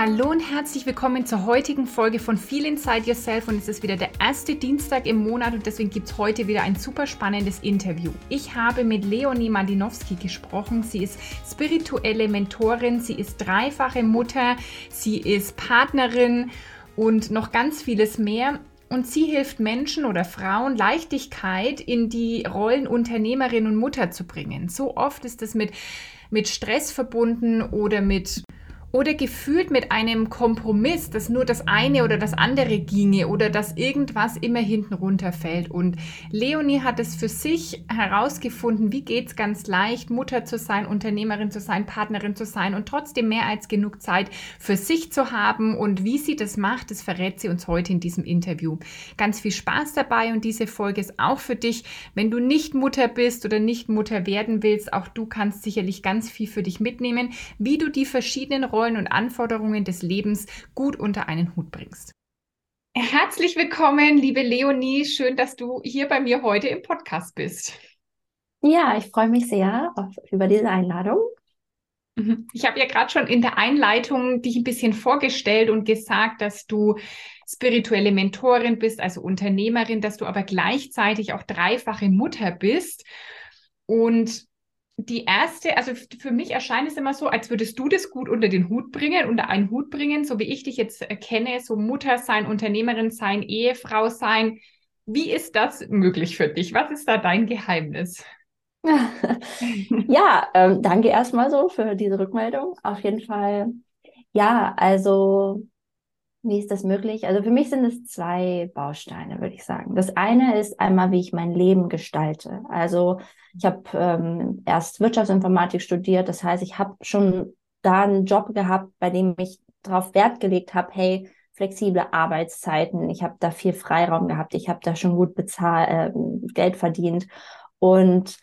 Hallo und herzlich willkommen zur heutigen Folge von Feel Inside Yourself und es ist wieder der erste Dienstag im Monat und deswegen gibt es heute wieder ein super spannendes Interview. Ich habe mit Leonie Mandinowski gesprochen. Sie ist spirituelle Mentorin, sie ist dreifache Mutter, sie ist Partnerin und noch ganz vieles mehr. Und sie hilft Menschen oder Frauen, Leichtigkeit in die Rollen Unternehmerin und Mutter zu bringen. So oft ist es mit, mit Stress verbunden oder mit oder gefühlt mit einem Kompromiss, dass nur das eine oder das andere ginge oder dass irgendwas immer hinten runterfällt. Und Leonie hat es für sich herausgefunden, wie geht es ganz leicht, Mutter zu sein, Unternehmerin zu sein, Partnerin zu sein und trotzdem mehr als genug Zeit für sich zu haben. Und wie sie das macht, das verrät sie uns heute in diesem Interview. Ganz viel Spaß dabei und diese Folge ist auch für dich, wenn du nicht Mutter bist oder nicht Mutter werden willst. Auch du kannst sicherlich ganz viel für dich mitnehmen, wie du die verschiedenen Rollen Rollen und Anforderungen des Lebens gut unter einen Hut bringst. Herzlich willkommen, liebe Leonie. Schön, dass du hier bei mir heute im Podcast bist. Ja, ich freue mich sehr auf, über diese Einladung. Mhm. Ich habe ja gerade schon in der Einleitung dich ein bisschen vorgestellt und gesagt, dass du spirituelle Mentorin bist, also Unternehmerin, dass du aber gleichzeitig auch dreifache Mutter bist. Und die erste, also für mich erscheint es immer so, als würdest du das gut unter den Hut bringen, unter einen Hut bringen, so wie ich dich jetzt kenne, so Mutter sein, Unternehmerin sein, Ehefrau sein. Wie ist das möglich für dich? Was ist da dein Geheimnis? ja, ähm, danke erstmal so für diese Rückmeldung. Auf jeden Fall. Ja, also wie ist das möglich? Also für mich sind es zwei Bausteine, würde ich sagen. Das eine ist einmal, wie ich mein Leben gestalte. Also ich habe ähm, erst Wirtschaftsinformatik studiert. Das heißt, ich habe schon da einen Job gehabt, bei dem ich darauf Wert gelegt habe, hey, flexible Arbeitszeiten. Ich habe da viel Freiraum gehabt. Ich habe da schon gut bezahlt, äh, Geld verdient. Und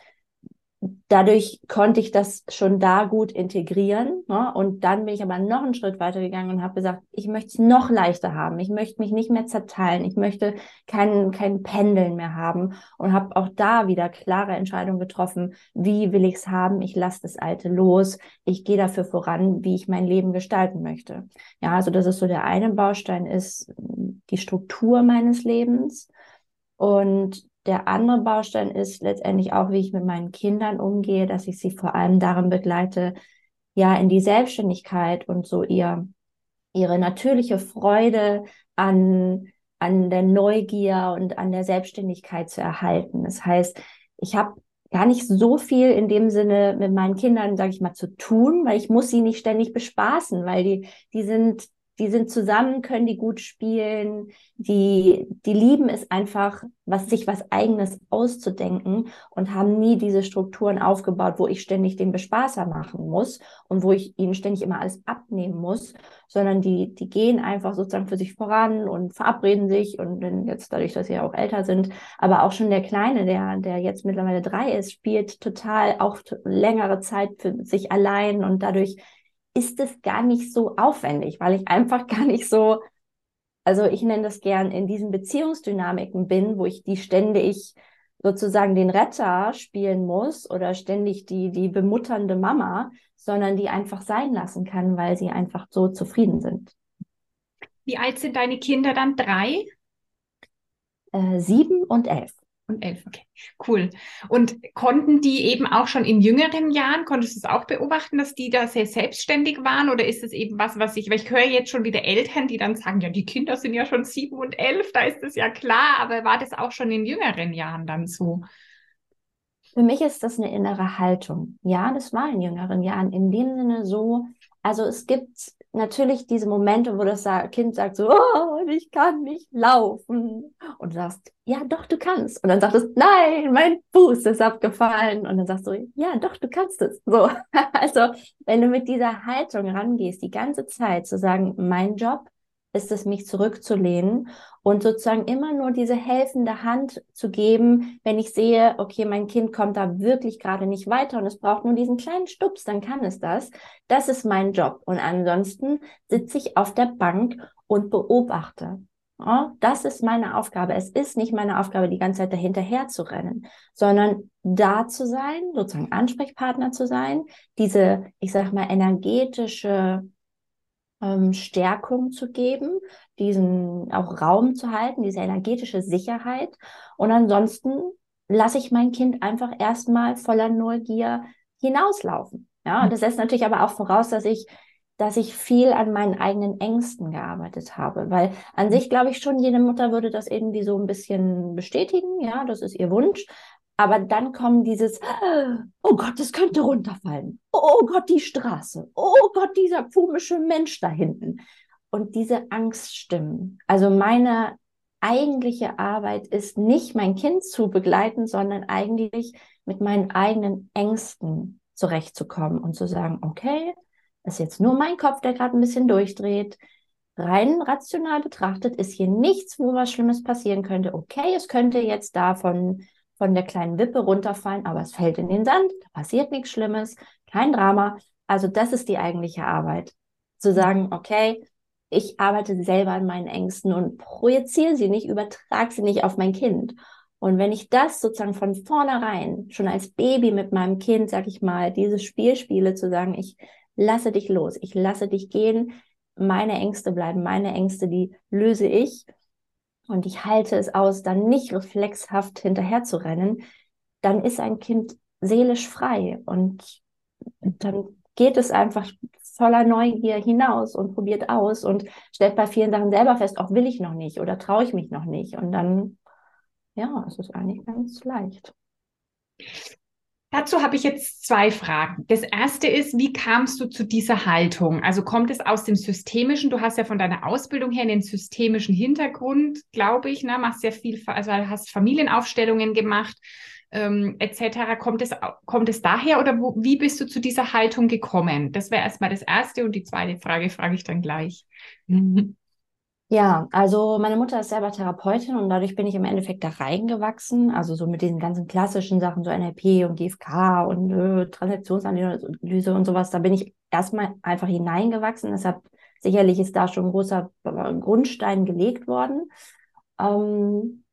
dadurch konnte ich das schon da gut integrieren. Ne? Und dann bin ich aber noch einen Schritt weiter gegangen und habe gesagt, ich möchte es noch leichter haben. Ich möchte mich nicht mehr zerteilen. Ich möchte kein, kein Pendeln mehr haben und habe auch da wieder klare Entscheidungen getroffen. Wie will ich es haben? Ich lasse das Alte los. Ich gehe dafür voran, wie ich mein Leben gestalten möchte. Ja, also das ist so der eine Baustein ist die Struktur meines Lebens. Und der andere Baustein ist letztendlich auch, wie ich mit meinen Kindern umgehe, dass ich sie vor allem darin begleite, ja, in die Selbstständigkeit und so ihr, ihre natürliche Freude an, an der Neugier und an der Selbstständigkeit zu erhalten. Das heißt, ich habe gar nicht so viel in dem Sinne mit meinen Kindern, sage ich mal, zu tun, weil ich muss sie nicht ständig bespaßen, weil die, die sind die sind zusammen, können die gut spielen, die, die lieben es einfach, was, sich was eigenes auszudenken und haben nie diese Strukturen aufgebaut, wo ich ständig den Bespaßer machen muss und wo ich ihnen ständig immer alles abnehmen muss, sondern die, die gehen einfach sozusagen für sich voran und verabreden sich. Und dann jetzt dadurch, dass sie ja auch älter sind, aber auch schon der Kleine, der, der jetzt mittlerweile drei ist, spielt total auch längere Zeit für sich allein und dadurch ist es gar nicht so aufwendig, weil ich einfach gar nicht so, also ich nenne das gern in diesen Beziehungsdynamiken bin, wo ich die ständig sozusagen den Retter spielen muss oder ständig die, die bemutternde Mama, sondern die einfach sein lassen kann, weil sie einfach so zufrieden sind. Wie alt sind deine Kinder dann? Drei? Äh, sieben und elf. Und elf, okay. Cool. Und konnten die eben auch schon in jüngeren Jahren, konntest du es auch beobachten, dass die da sehr selbstständig waren? Oder ist es eben was, was ich, weil ich höre jetzt schon wieder Eltern, die dann sagen, ja, die Kinder sind ja schon sieben und elf, da ist es ja klar, aber war das auch schon in jüngeren Jahren dann so? Für mich ist das eine innere Haltung. Ja, das war in jüngeren Jahren in dem Sinne so. Also es gibt natürlich diese Momente, wo das Kind sagt so, oh, ich kann nicht laufen. Und du sagst, ja, doch, du kannst. Und dann sagt es, nein, mein Fuß ist abgefallen. Und dann sagst du, ja, doch, du kannst es. So. Also, wenn du mit dieser Haltung rangehst, die ganze Zeit zu sagen, mein Job ist es, mich zurückzulehnen und sozusagen immer nur diese helfende Hand zu geben, wenn ich sehe, okay, mein Kind kommt da wirklich gerade nicht weiter und es braucht nur diesen kleinen Stups, dann kann es das. Das ist mein Job. Und ansonsten sitze ich auf der Bank und beobachte. Ja, das ist meine Aufgabe. Es ist nicht meine Aufgabe, die ganze Zeit dahinterher zu rennen, sondern da zu sein, sozusagen Ansprechpartner zu sein, diese, ich sag mal, energetische ähm, Stärkung zu geben, diesen auch Raum zu halten, diese energetische Sicherheit. Und ansonsten lasse ich mein Kind einfach erstmal voller Neugier hinauslaufen. Ja, und das setzt natürlich aber auch voraus, dass ich dass ich viel an meinen eigenen Ängsten gearbeitet habe. Weil an sich glaube ich schon, jede Mutter würde das irgendwie so ein bisschen bestätigen. Ja, das ist ihr Wunsch. Aber dann kommen dieses, oh Gott, das könnte runterfallen. Oh Gott, die Straße. Oh Gott, dieser komische Mensch da hinten. Und diese Angststimmen. Also meine eigentliche Arbeit ist nicht mein Kind zu begleiten, sondern eigentlich mit meinen eigenen Ängsten zurechtzukommen und zu sagen, okay, das ist jetzt nur mein Kopf, der gerade ein bisschen durchdreht. Rein rational betrachtet ist hier nichts, wo was Schlimmes passieren könnte. Okay, es könnte jetzt davon von der kleinen Wippe runterfallen, aber es fällt in den Sand, da passiert nichts Schlimmes, kein Drama. Also das ist die eigentliche Arbeit. Zu mhm. sagen, okay, ich arbeite selber an meinen Ängsten und projiziere sie nicht, übertrage sie nicht auf mein Kind. Und wenn ich das sozusagen von vornherein, schon als Baby mit meinem Kind, sag ich mal, dieses Spiel spiele, zu sagen, ich lasse dich los, ich lasse dich gehen, meine Ängste bleiben meine Ängste, die löse ich und ich halte es aus, dann nicht reflexhaft hinterher zu rennen, dann ist ein Kind seelisch frei und dann geht es einfach voller Neugier hinaus und probiert aus und stellt bei vielen Sachen selber fest, auch will ich noch nicht oder traue ich mich noch nicht. Und dann, ja, es ist eigentlich ganz leicht. Dazu habe ich jetzt zwei Fragen. Das erste ist, wie kamst du zu dieser Haltung? Also kommt es aus dem Systemischen? Du hast ja von deiner Ausbildung her einen systemischen Hintergrund, glaube ich, ne? Machst sehr viel, also hast Familienaufstellungen gemacht, ähm, etc. Kommt es, kommt es daher oder wo, wie bist du zu dieser Haltung gekommen? Das wäre erstmal das erste und die zweite Frage frage ich dann gleich. Ja, also meine Mutter ist selber Therapeutin und dadurch bin ich im Endeffekt da reingewachsen. Also so mit diesen ganzen klassischen Sachen, so NLP und GFK und äh, Transaktionsanalyse und sowas, da bin ich erstmal einfach hineingewachsen. Deshalb sicherlich ist da schon ein großer äh, Grundstein gelegt worden. Ähm,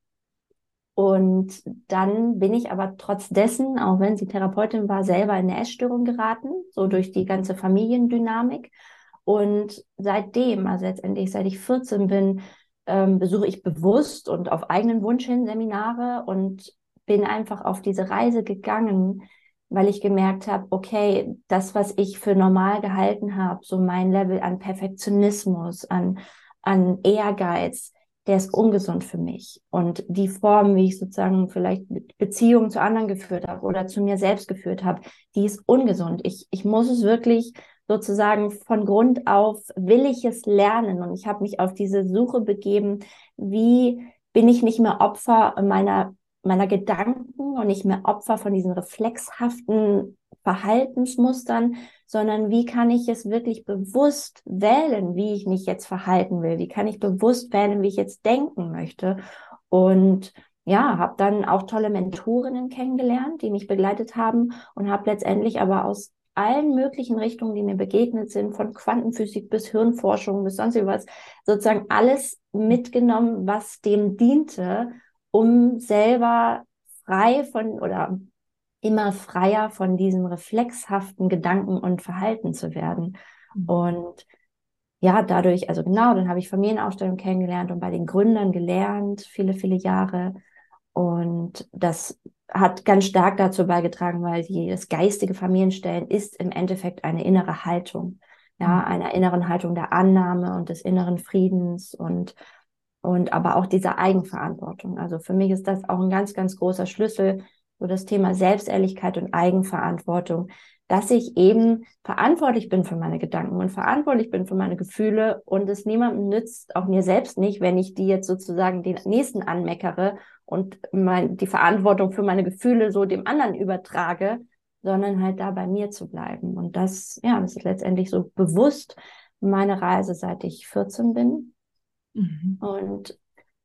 und dann bin ich aber trotz dessen, auch wenn sie Therapeutin war, selber in eine Essstörung geraten, so durch die ganze Familiendynamik. Und seitdem, also letztendlich seit ich 14 bin, ähm, besuche ich bewusst und auf eigenen Wunsch hin Seminare und bin einfach auf diese Reise gegangen, weil ich gemerkt habe, okay, das, was ich für normal gehalten habe, so mein Level an Perfektionismus, an, an Ehrgeiz, der ist ungesund für mich. Und die Form, wie ich sozusagen vielleicht Beziehungen zu anderen geführt habe oder zu mir selbst geführt habe, die ist ungesund. Ich, ich muss es wirklich sozusagen von Grund auf will ich es lernen und ich habe mich auf diese Suche begeben, wie bin ich nicht mehr Opfer meiner meiner Gedanken und nicht mehr Opfer von diesen reflexhaften Verhaltensmustern, sondern wie kann ich es wirklich bewusst wählen, wie ich mich jetzt verhalten will? Wie kann ich bewusst wählen, wie ich jetzt denken möchte? Und ja, habe dann auch tolle Mentorinnen kennengelernt, die mich begleitet haben und habe letztendlich aber aus allen möglichen Richtungen, die mir begegnet sind, von Quantenphysik bis Hirnforschung bis sonst was, sozusagen alles mitgenommen, was dem diente, um selber frei von oder immer freier von diesen reflexhaften Gedanken und Verhalten zu werden. Mhm. Und ja, dadurch, also genau, dann habe ich Familienaufstellung kennengelernt und bei den Gründern gelernt, viele, viele Jahre. Und das hat ganz stark dazu beigetragen, weil die, das geistige Familienstellen ist im Endeffekt eine innere Haltung. Ja, mhm. einer inneren Haltung der Annahme und des inneren Friedens und, und aber auch dieser Eigenverantwortung. Also für mich ist das auch ein ganz, ganz großer Schlüssel, so das Thema Selbstehrlichkeit und Eigenverantwortung, dass ich eben verantwortlich bin für meine Gedanken und verantwortlich bin für meine Gefühle und es niemandem nützt, auch mir selbst nicht, wenn ich die jetzt sozusagen den nächsten anmeckere und mein, die Verantwortung für meine Gefühle so dem anderen übertrage, sondern halt da bei mir zu bleiben. Und das, ja, das ist letztendlich so bewusst meine Reise, seit ich 14 bin. Mhm. Und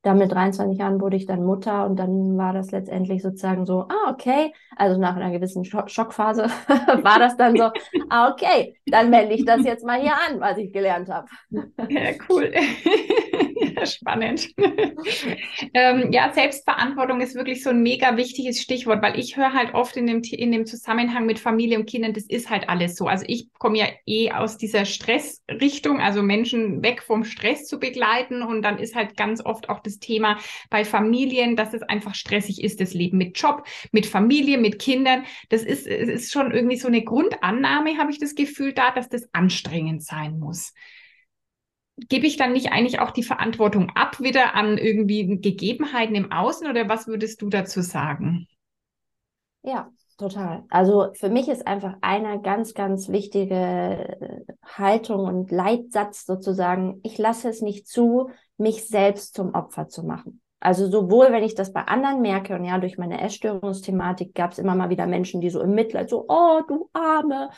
dann mit 23 Jahren wurde ich dann Mutter und dann war das letztendlich sozusagen so, ah, okay, also nach einer gewissen Schockphase war das dann so, ah, okay, dann melde ich das jetzt mal hier an, was ich gelernt habe. Ja, cool. Spannend. ähm, ja, Selbstverantwortung ist wirklich so ein mega wichtiges Stichwort, weil ich höre halt oft in dem, in dem Zusammenhang mit Familie und Kindern, das ist halt alles so. Also ich komme ja eh aus dieser Stressrichtung, also Menschen weg vom Stress zu begleiten und dann ist halt ganz oft auch das Thema bei Familien, dass es einfach stressig ist, das Leben mit Job, mit Familie, mit Kindern. Das ist, ist schon irgendwie so eine Grundannahme, habe ich das Gefühl da, dass das anstrengend sein muss gebe ich dann nicht eigentlich auch die Verantwortung ab wieder an irgendwie Gegebenheiten im Außen oder was würdest du dazu sagen? Ja, total. Also für mich ist einfach eine ganz, ganz wichtige äh, Haltung und Leitsatz sozusagen, ich lasse es nicht zu, mich selbst zum Opfer zu machen. Also sowohl, wenn ich das bei anderen merke, und ja, durch meine Essstörungsthematik gab es immer mal wieder Menschen, die so im Mitleid so, oh, du Arme,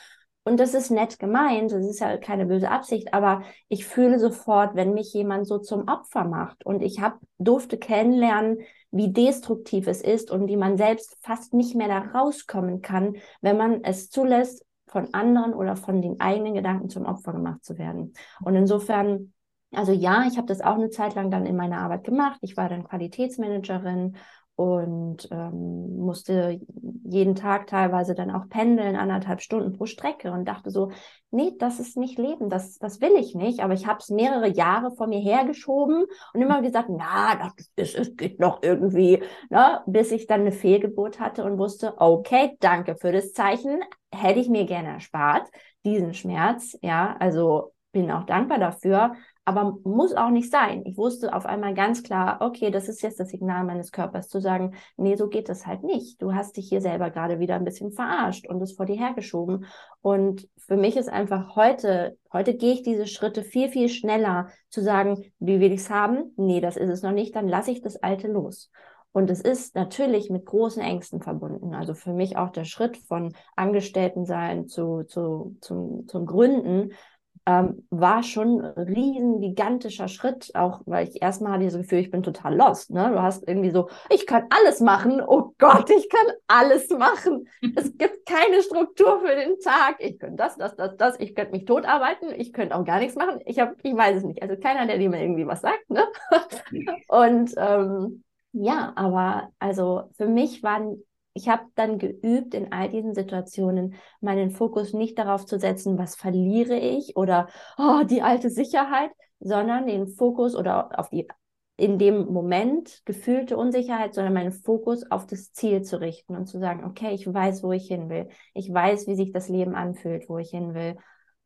und das ist nett gemeint, das ist ja keine böse Absicht, aber ich fühle sofort, wenn mich jemand so zum Opfer macht. Und ich hab, durfte kennenlernen, wie destruktiv es ist und wie man selbst fast nicht mehr da rauskommen kann, wenn man es zulässt, von anderen oder von den eigenen Gedanken zum Opfer gemacht zu werden. Und insofern also ja, ich habe das auch eine Zeit lang dann in meiner Arbeit gemacht. Ich war dann Qualitätsmanagerin und ähm, musste jeden Tag teilweise dann auch pendeln, anderthalb Stunden pro Strecke und dachte so, nee, das ist nicht Leben, das, das will ich nicht. Aber ich habe es mehrere Jahre vor mir hergeschoben und immer gesagt, na, das, ist, es geht noch irgendwie, ne? bis ich dann eine Fehlgeburt hatte und wusste, okay, danke für das Zeichen, hätte ich mir gerne erspart, diesen Schmerz, ja, also bin auch dankbar dafür, aber muss auch nicht sein. Ich wusste auf einmal ganz klar, okay, das ist jetzt das Signal meines Körpers zu sagen, nee, so geht das halt nicht. Du hast dich hier selber gerade wieder ein bisschen verarscht und es vor dir hergeschoben. Und für mich ist einfach heute, heute gehe ich diese Schritte viel, viel schneller zu sagen, wie will ich es haben? Nee, das ist es noch nicht, dann lasse ich das Alte los. Und es ist natürlich mit großen Ängsten verbunden. Also für mich auch der Schritt von Angestelltensein zu, zu, zum, zum Gründen ähm, war schon ein riesen, gigantischer Schritt, auch weil ich erstmal hatte das Gefühl, ich bin total lost. Ne? Du hast irgendwie so, ich kann alles machen. Oh Gott, ich kann alles machen. es gibt keine Struktur für den Tag. Ich könnte das, das, das, das. Ich könnte mich totarbeiten. Ich könnte auch gar nichts machen. Ich habe, ich weiß es nicht. Also keiner, der dir mir irgendwie was sagt. Ne? Und ähm, ja, aber also für mich waren ich habe dann geübt, in all diesen Situationen meinen Fokus nicht darauf zu setzen, was verliere ich oder oh, die alte Sicherheit, sondern den Fokus oder auf die in dem Moment gefühlte Unsicherheit, sondern meinen Fokus auf das Ziel zu richten und zu sagen, okay, ich weiß, wo ich hin will. Ich weiß, wie sich das Leben anfühlt, wo ich hin will.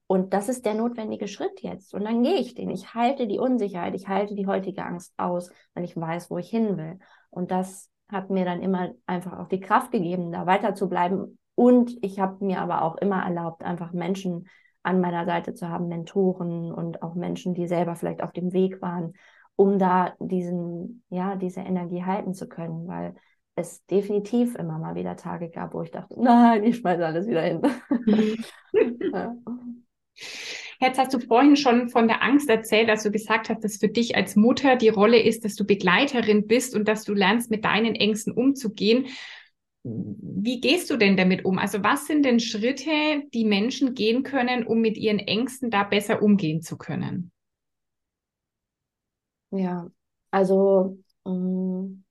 Und das ist der notwendige Schritt jetzt. Und dann gehe ich den. Ich halte die Unsicherheit, ich halte die heutige Angst aus, weil ich weiß, wo ich hin will. Und das hat mir dann immer einfach auch die Kraft gegeben, da weiter zu bleiben. Und ich habe mir aber auch immer erlaubt, einfach Menschen an meiner Seite zu haben, Mentoren und auch Menschen, die selber vielleicht auf dem Weg waren, um da diesen, ja, diese Energie halten zu können, weil es definitiv immer mal wieder Tage gab, wo ich dachte, nein, ich schmeiße alles wieder hin. ja. Jetzt hast du vorhin schon von der Angst erzählt, als du gesagt hast, dass für dich als Mutter die Rolle ist, dass du Begleiterin bist und dass du lernst, mit deinen Ängsten umzugehen. Wie gehst du denn damit um? Also was sind denn Schritte, die Menschen gehen können, um mit ihren Ängsten da besser umgehen zu können? Ja, also ähm,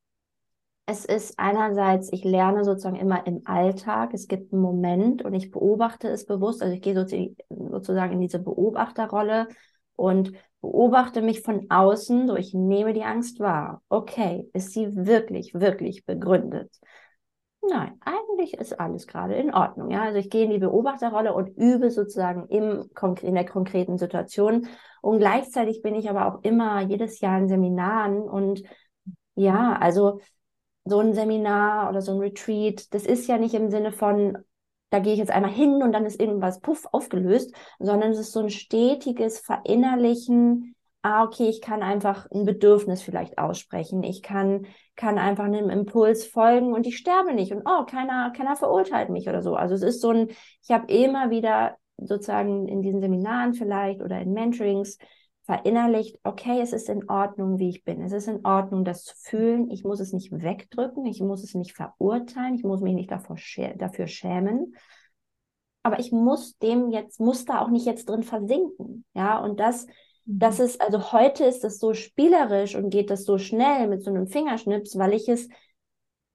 es ist einerseits, ich lerne sozusagen immer im Alltag. Es gibt einen Moment und ich beobachte es bewusst. Also ich gehe sozusagen in diese Beobachterrolle und beobachte mich von außen. So, ich nehme die Angst wahr. Okay, ist sie wirklich, wirklich begründet? Nein, eigentlich ist alles gerade in Ordnung. Ja, also ich gehe in die Beobachterrolle und übe sozusagen im, in der konkreten Situation. Und gleichzeitig bin ich aber auch immer jedes Jahr in Seminaren und ja, also so ein Seminar oder so ein Retreat, das ist ja nicht im Sinne von, da gehe ich jetzt einmal hin und dann ist irgendwas puff aufgelöst, sondern es ist so ein stetiges Verinnerlichen. Ah, okay, ich kann einfach ein Bedürfnis vielleicht aussprechen. Ich kann, kann einfach einem Impuls folgen und ich sterbe nicht. Und oh, keiner, keiner verurteilt mich oder so. Also es ist so ein, ich habe immer wieder sozusagen in diesen Seminaren vielleicht oder in Mentorings verinnerlicht, okay, es ist in Ordnung, wie ich bin. Es ist in Ordnung, das zu fühlen. Ich muss es nicht wegdrücken, ich muss es nicht verurteilen, ich muss mich nicht davor schä dafür schämen. Aber ich muss dem jetzt, muss da auch nicht jetzt drin versinken. Ja, und das, mhm. das ist, also heute ist es so spielerisch und geht das so schnell mit so einem Fingerschnips, weil ich es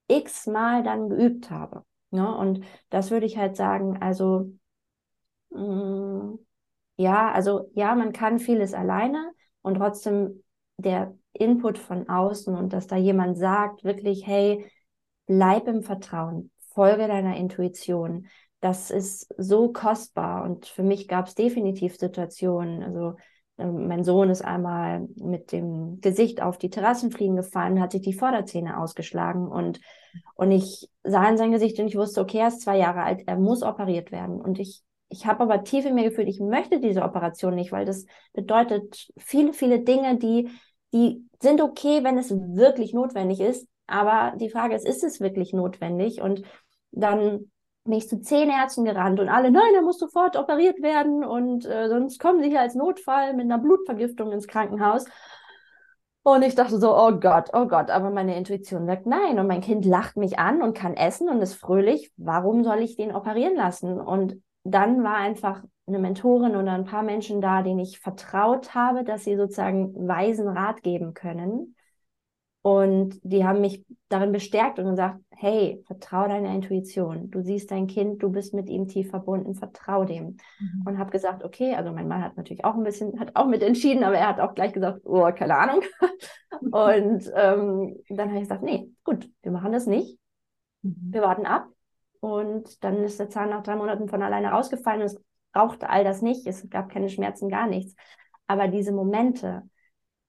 x-mal dann geübt habe. Ja, und das würde ich halt sagen, also, mh, mm, ja, also ja, man kann vieles alleine und trotzdem der Input von außen und dass da jemand sagt, wirklich, hey, bleib im Vertrauen, folge deiner Intuition. Das ist so kostbar und für mich gab es definitiv Situationen, also ähm, mein Sohn ist einmal mit dem Gesicht auf die Terrassenfliegen gefallen, hat sich die Vorderzähne ausgeschlagen und, und ich sah in sein Gesicht und ich wusste, okay, er ist zwei Jahre alt, er muss operiert werden. Und ich ich habe aber tief in mir gefühlt, ich möchte diese Operation nicht, weil das bedeutet viele, viele Dinge, die, die sind okay, wenn es wirklich notwendig ist. Aber die Frage ist, ist es wirklich notwendig? Und dann bin ich zu zehn Ärzten gerannt und alle, nein, er muss sofort operiert werden und äh, sonst kommen sie hier als Notfall mit einer Blutvergiftung ins Krankenhaus. Und ich dachte so, oh Gott, oh Gott, aber meine Intuition sagt nein. Und mein Kind lacht mich an und kann essen und ist fröhlich. Warum soll ich den operieren lassen? Und dann war einfach eine Mentorin oder ein paar Menschen da, denen ich vertraut habe, dass sie sozusagen weisen Rat geben können. Und die haben mich darin bestärkt und gesagt, hey, vertrau deiner Intuition. Du siehst dein Kind, du bist mit ihm tief verbunden, vertrau dem. Mhm. Und habe gesagt, okay, also mein Mann hat natürlich auch ein bisschen, hat auch mit entschieden, aber er hat auch gleich gesagt, oh, keine Ahnung. und ähm, dann habe ich gesagt, nee, gut, wir machen das nicht. Mhm. Wir warten ab. Und dann ist der Zahn nach drei Monaten von alleine rausgefallen und es brauchte all das nicht. Es gab keine Schmerzen, gar nichts. Aber diese Momente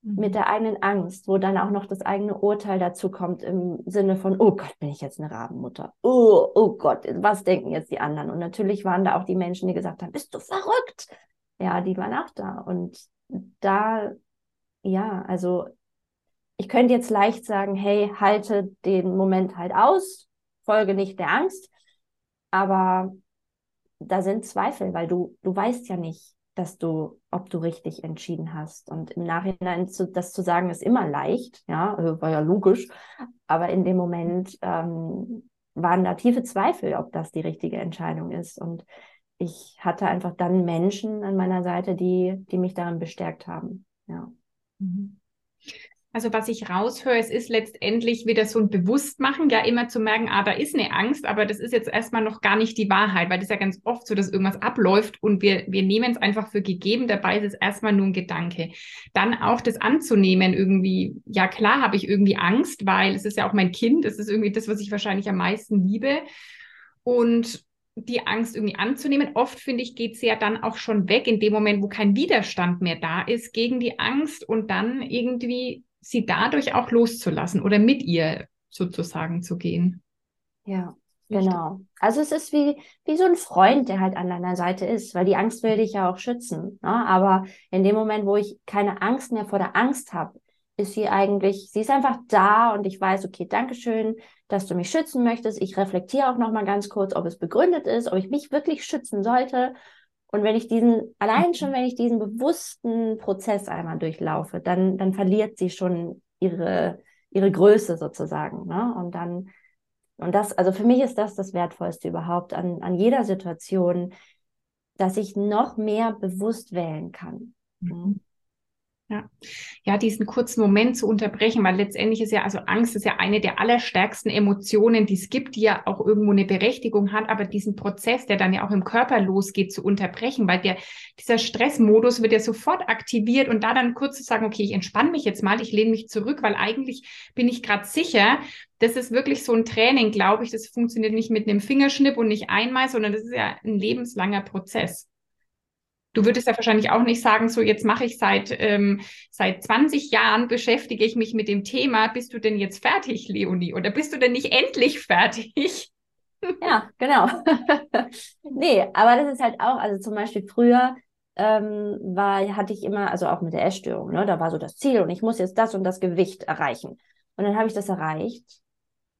mhm. mit der eigenen Angst, wo dann auch noch das eigene Urteil dazu kommt im Sinne von, oh Gott, bin ich jetzt eine Rabenmutter? Oh, oh Gott, was denken jetzt die anderen? Und natürlich waren da auch die Menschen, die gesagt haben, bist du verrückt? Ja, die waren auch da. Und da, ja, also ich könnte jetzt leicht sagen, hey, halte den Moment halt aus, folge nicht der Angst. Aber da sind Zweifel, weil du, du weißt ja nicht, dass du, ob du richtig entschieden hast. Und im Nachhinein zu, das zu sagen, ist immer leicht, ja, also war ja logisch. Aber in dem Moment ähm, waren da tiefe Zweifel, ob das die richtige Entscheidung ist. Und ich hatte einfach dann Menschen an meiner Seite, die, die mich darin bestärkt haben. Ja. Mhm. Also was ich raushöre, es ist letztendlich wieder so ein Bewusstmachen, ja immer zu merken, ah, da ist eine Angst, aber das ist jetzt erstmal noch gar nicht die Wahrheit, weil das ja ganz oft so, dass irgendwas abläuft und wir, wir nehmen es einfach für gegeben, dabei ist es erstmal nur ein Gedanke. Dann auch das anzunehmen irgendwie, ja klar habe ich irgendwie Angst, weil es ist ja auch mein Kind, es ist irgendwie das, was ich wahrscheinlich am meisten liebe und die Angst irgendwie anzunehmen. Oft, finde ich, geht sie ja dann auch schon weg in dem Moment, wo kein Widerstand mehr da ist gegen die Angst und dann irgendwie sie dadurch auch loszulassen oder mit ihr sozusagen zu gehen. Ja, genau. Also es ist wie, wie so ein Freund, der halt an deiner Seite ist, weil die Angst will dich ja auch schützen. Ne? Aber in dem Moment, wo ich keine Angst mehr vor der Angst habe, ist sie eigentlich, sie ist einfach da und ich weiß, okay, Dankeschön, dass du mich schützen möchtest. Ich reflektiere auch nochmal ganz kurz, ob es begründet ist, ob ich mich wirklich schützen sollte. Und wenn ich diesen, allein schon, wenn ich diesen bewussten Prozess einmal durchlaufe, dann, dann verliert sie schon ihre, ihre Größe sozusagen. Ne? Und dann, und das, also für mich ist das das Wertvollste überhaupt an, an jeder Situation, dass ich noch mehr bewusst wählen kann. Mhm. Ja. ja, diesen kurzen Moment zu unterbrechen, weil letztendlich ist ja, also Angst ist ja eine der allerstärksten Emotionen, die es gibt, die ja auch irgendwo eine Berechtigung hat, aber diesen Prozess, der dann ja auch im Körper losgeht, zu unterbrechen, weil der, dieser Stressmodus wird ja sofort aktiviert und da dann kurz zu sagen, okay, ich entspanne mich jetzt mal, ich lehne mich zurück, weil eigentlich bin ich gerade sicher, das ist wirklich so ein Training, glaube ich, das funktioniert nicht mit einem Fingerschnipp und nicht einmal, sondern das ist ja ein lebenslanger Prozess. Du würdest ja wahrscheinlich auch nicht sagen, so jetzt mache ich seit, ähm, seit 20 Jahren beschäftige ich mich mit dem Thema. Bist du denn jetzt fertig, Leonie? Oder bist du denn nicht endlich fertig? Ja, genau. nee, aber das ist halt auch, also zum Beispiel früher ähm, war, hatte ich immer, also auch mit der Essstörung, ne, da war so das Ziel und ich muss jetzt das und das Gewicht erreichen. Und dann habe ich das erreicht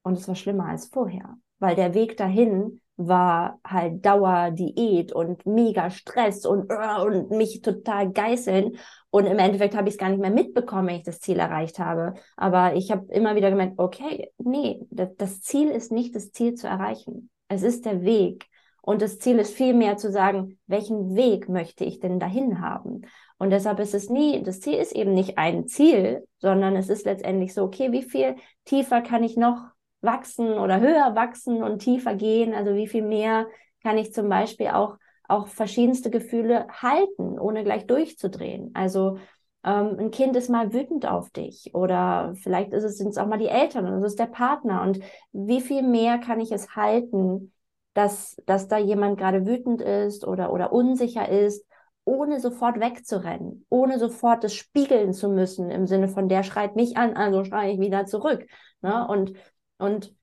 und es war schlimmer als vorher, weil der Weg dahin war halt Dauerdiät und mega Stress und, uh, und mich total geißeln. Und im Endeffekt habe ich es gar nicht mehr mitbekommen, wenn ich das Ziel erreicht habe. Aber ich habe immer wieder gemerkt, okay, nee, das Ziel ist nicht das Ziel zu erreichen. Es ist der Weg. Und das Ziel ist vielmehr zu sagen, welchen Weg möchte ich denn dahin haben? Und deshalb ist es nie, das Ziel ist eben nicht ein Ziel, sondern es ist letztendlich so, okay, wie viel tiefer kann ich noch wachsen oder höher wachsen und tiefer gehen? Also wie viel mehr kann ich zum Beispiel auch, auch verschiedenste Gefühle halten, ohne gleich durchzudrehen? Also ähm, ein Kind ist mal wütend auf dich oder vielleicht ist es, sind es auch mal die Eltern oder es ist der Partner. Und wie viel mehr kann ich es halten, dass, dass da jemand gerade wütend ist oder, oder unsicher ist ohne sofort wegzurennen, ohne sofort das spiegeln zu müssen, im Sinne von der schreit mich an, also schreie ich wieder zurück. Ne? Und, und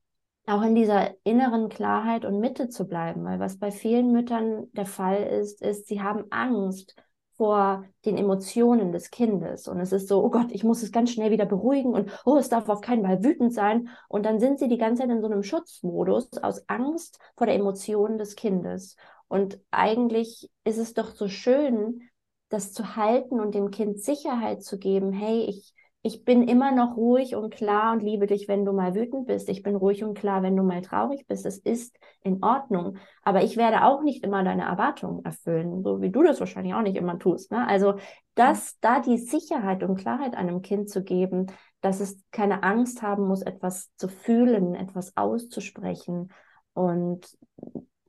auch in dieser inneren Klarheit und Mitte zu bleiben, weil was bei vielen Müttern der Fall ist, ist, sie haben Angst vor den Emotionen des Kindes. Und es ist so, oh Gott, ich muss es ganz schnell wieder beruhigen und oh, es darf auf keinen Fall wütend sein. Und dann sind sie die ganze Zeit in so einem Schutzmodus aus Angst vor der Emotion des Kindes. Und eigentlich ist es doch so schön, das zu halten und dem Kind Sicherheit zu geben. Hey, ich, ich bin immer noch ruhig und klar und liebe dich, wenn du mal wütend bist. Ich bin ruhig und klar, wenn du mal traurig bist. Es ist in Ordnung. Aber ich werde auch nicht immer deine Erwartungen erfüllen, so wie du das wahrscheinlich auch nicht immer tust. Ne? Also, das, da die Sicherheit und Klarheit einem Kind zu geben, dass es keine Angst haben muss, etwas zu fühlen, etwas auszusprechen. Und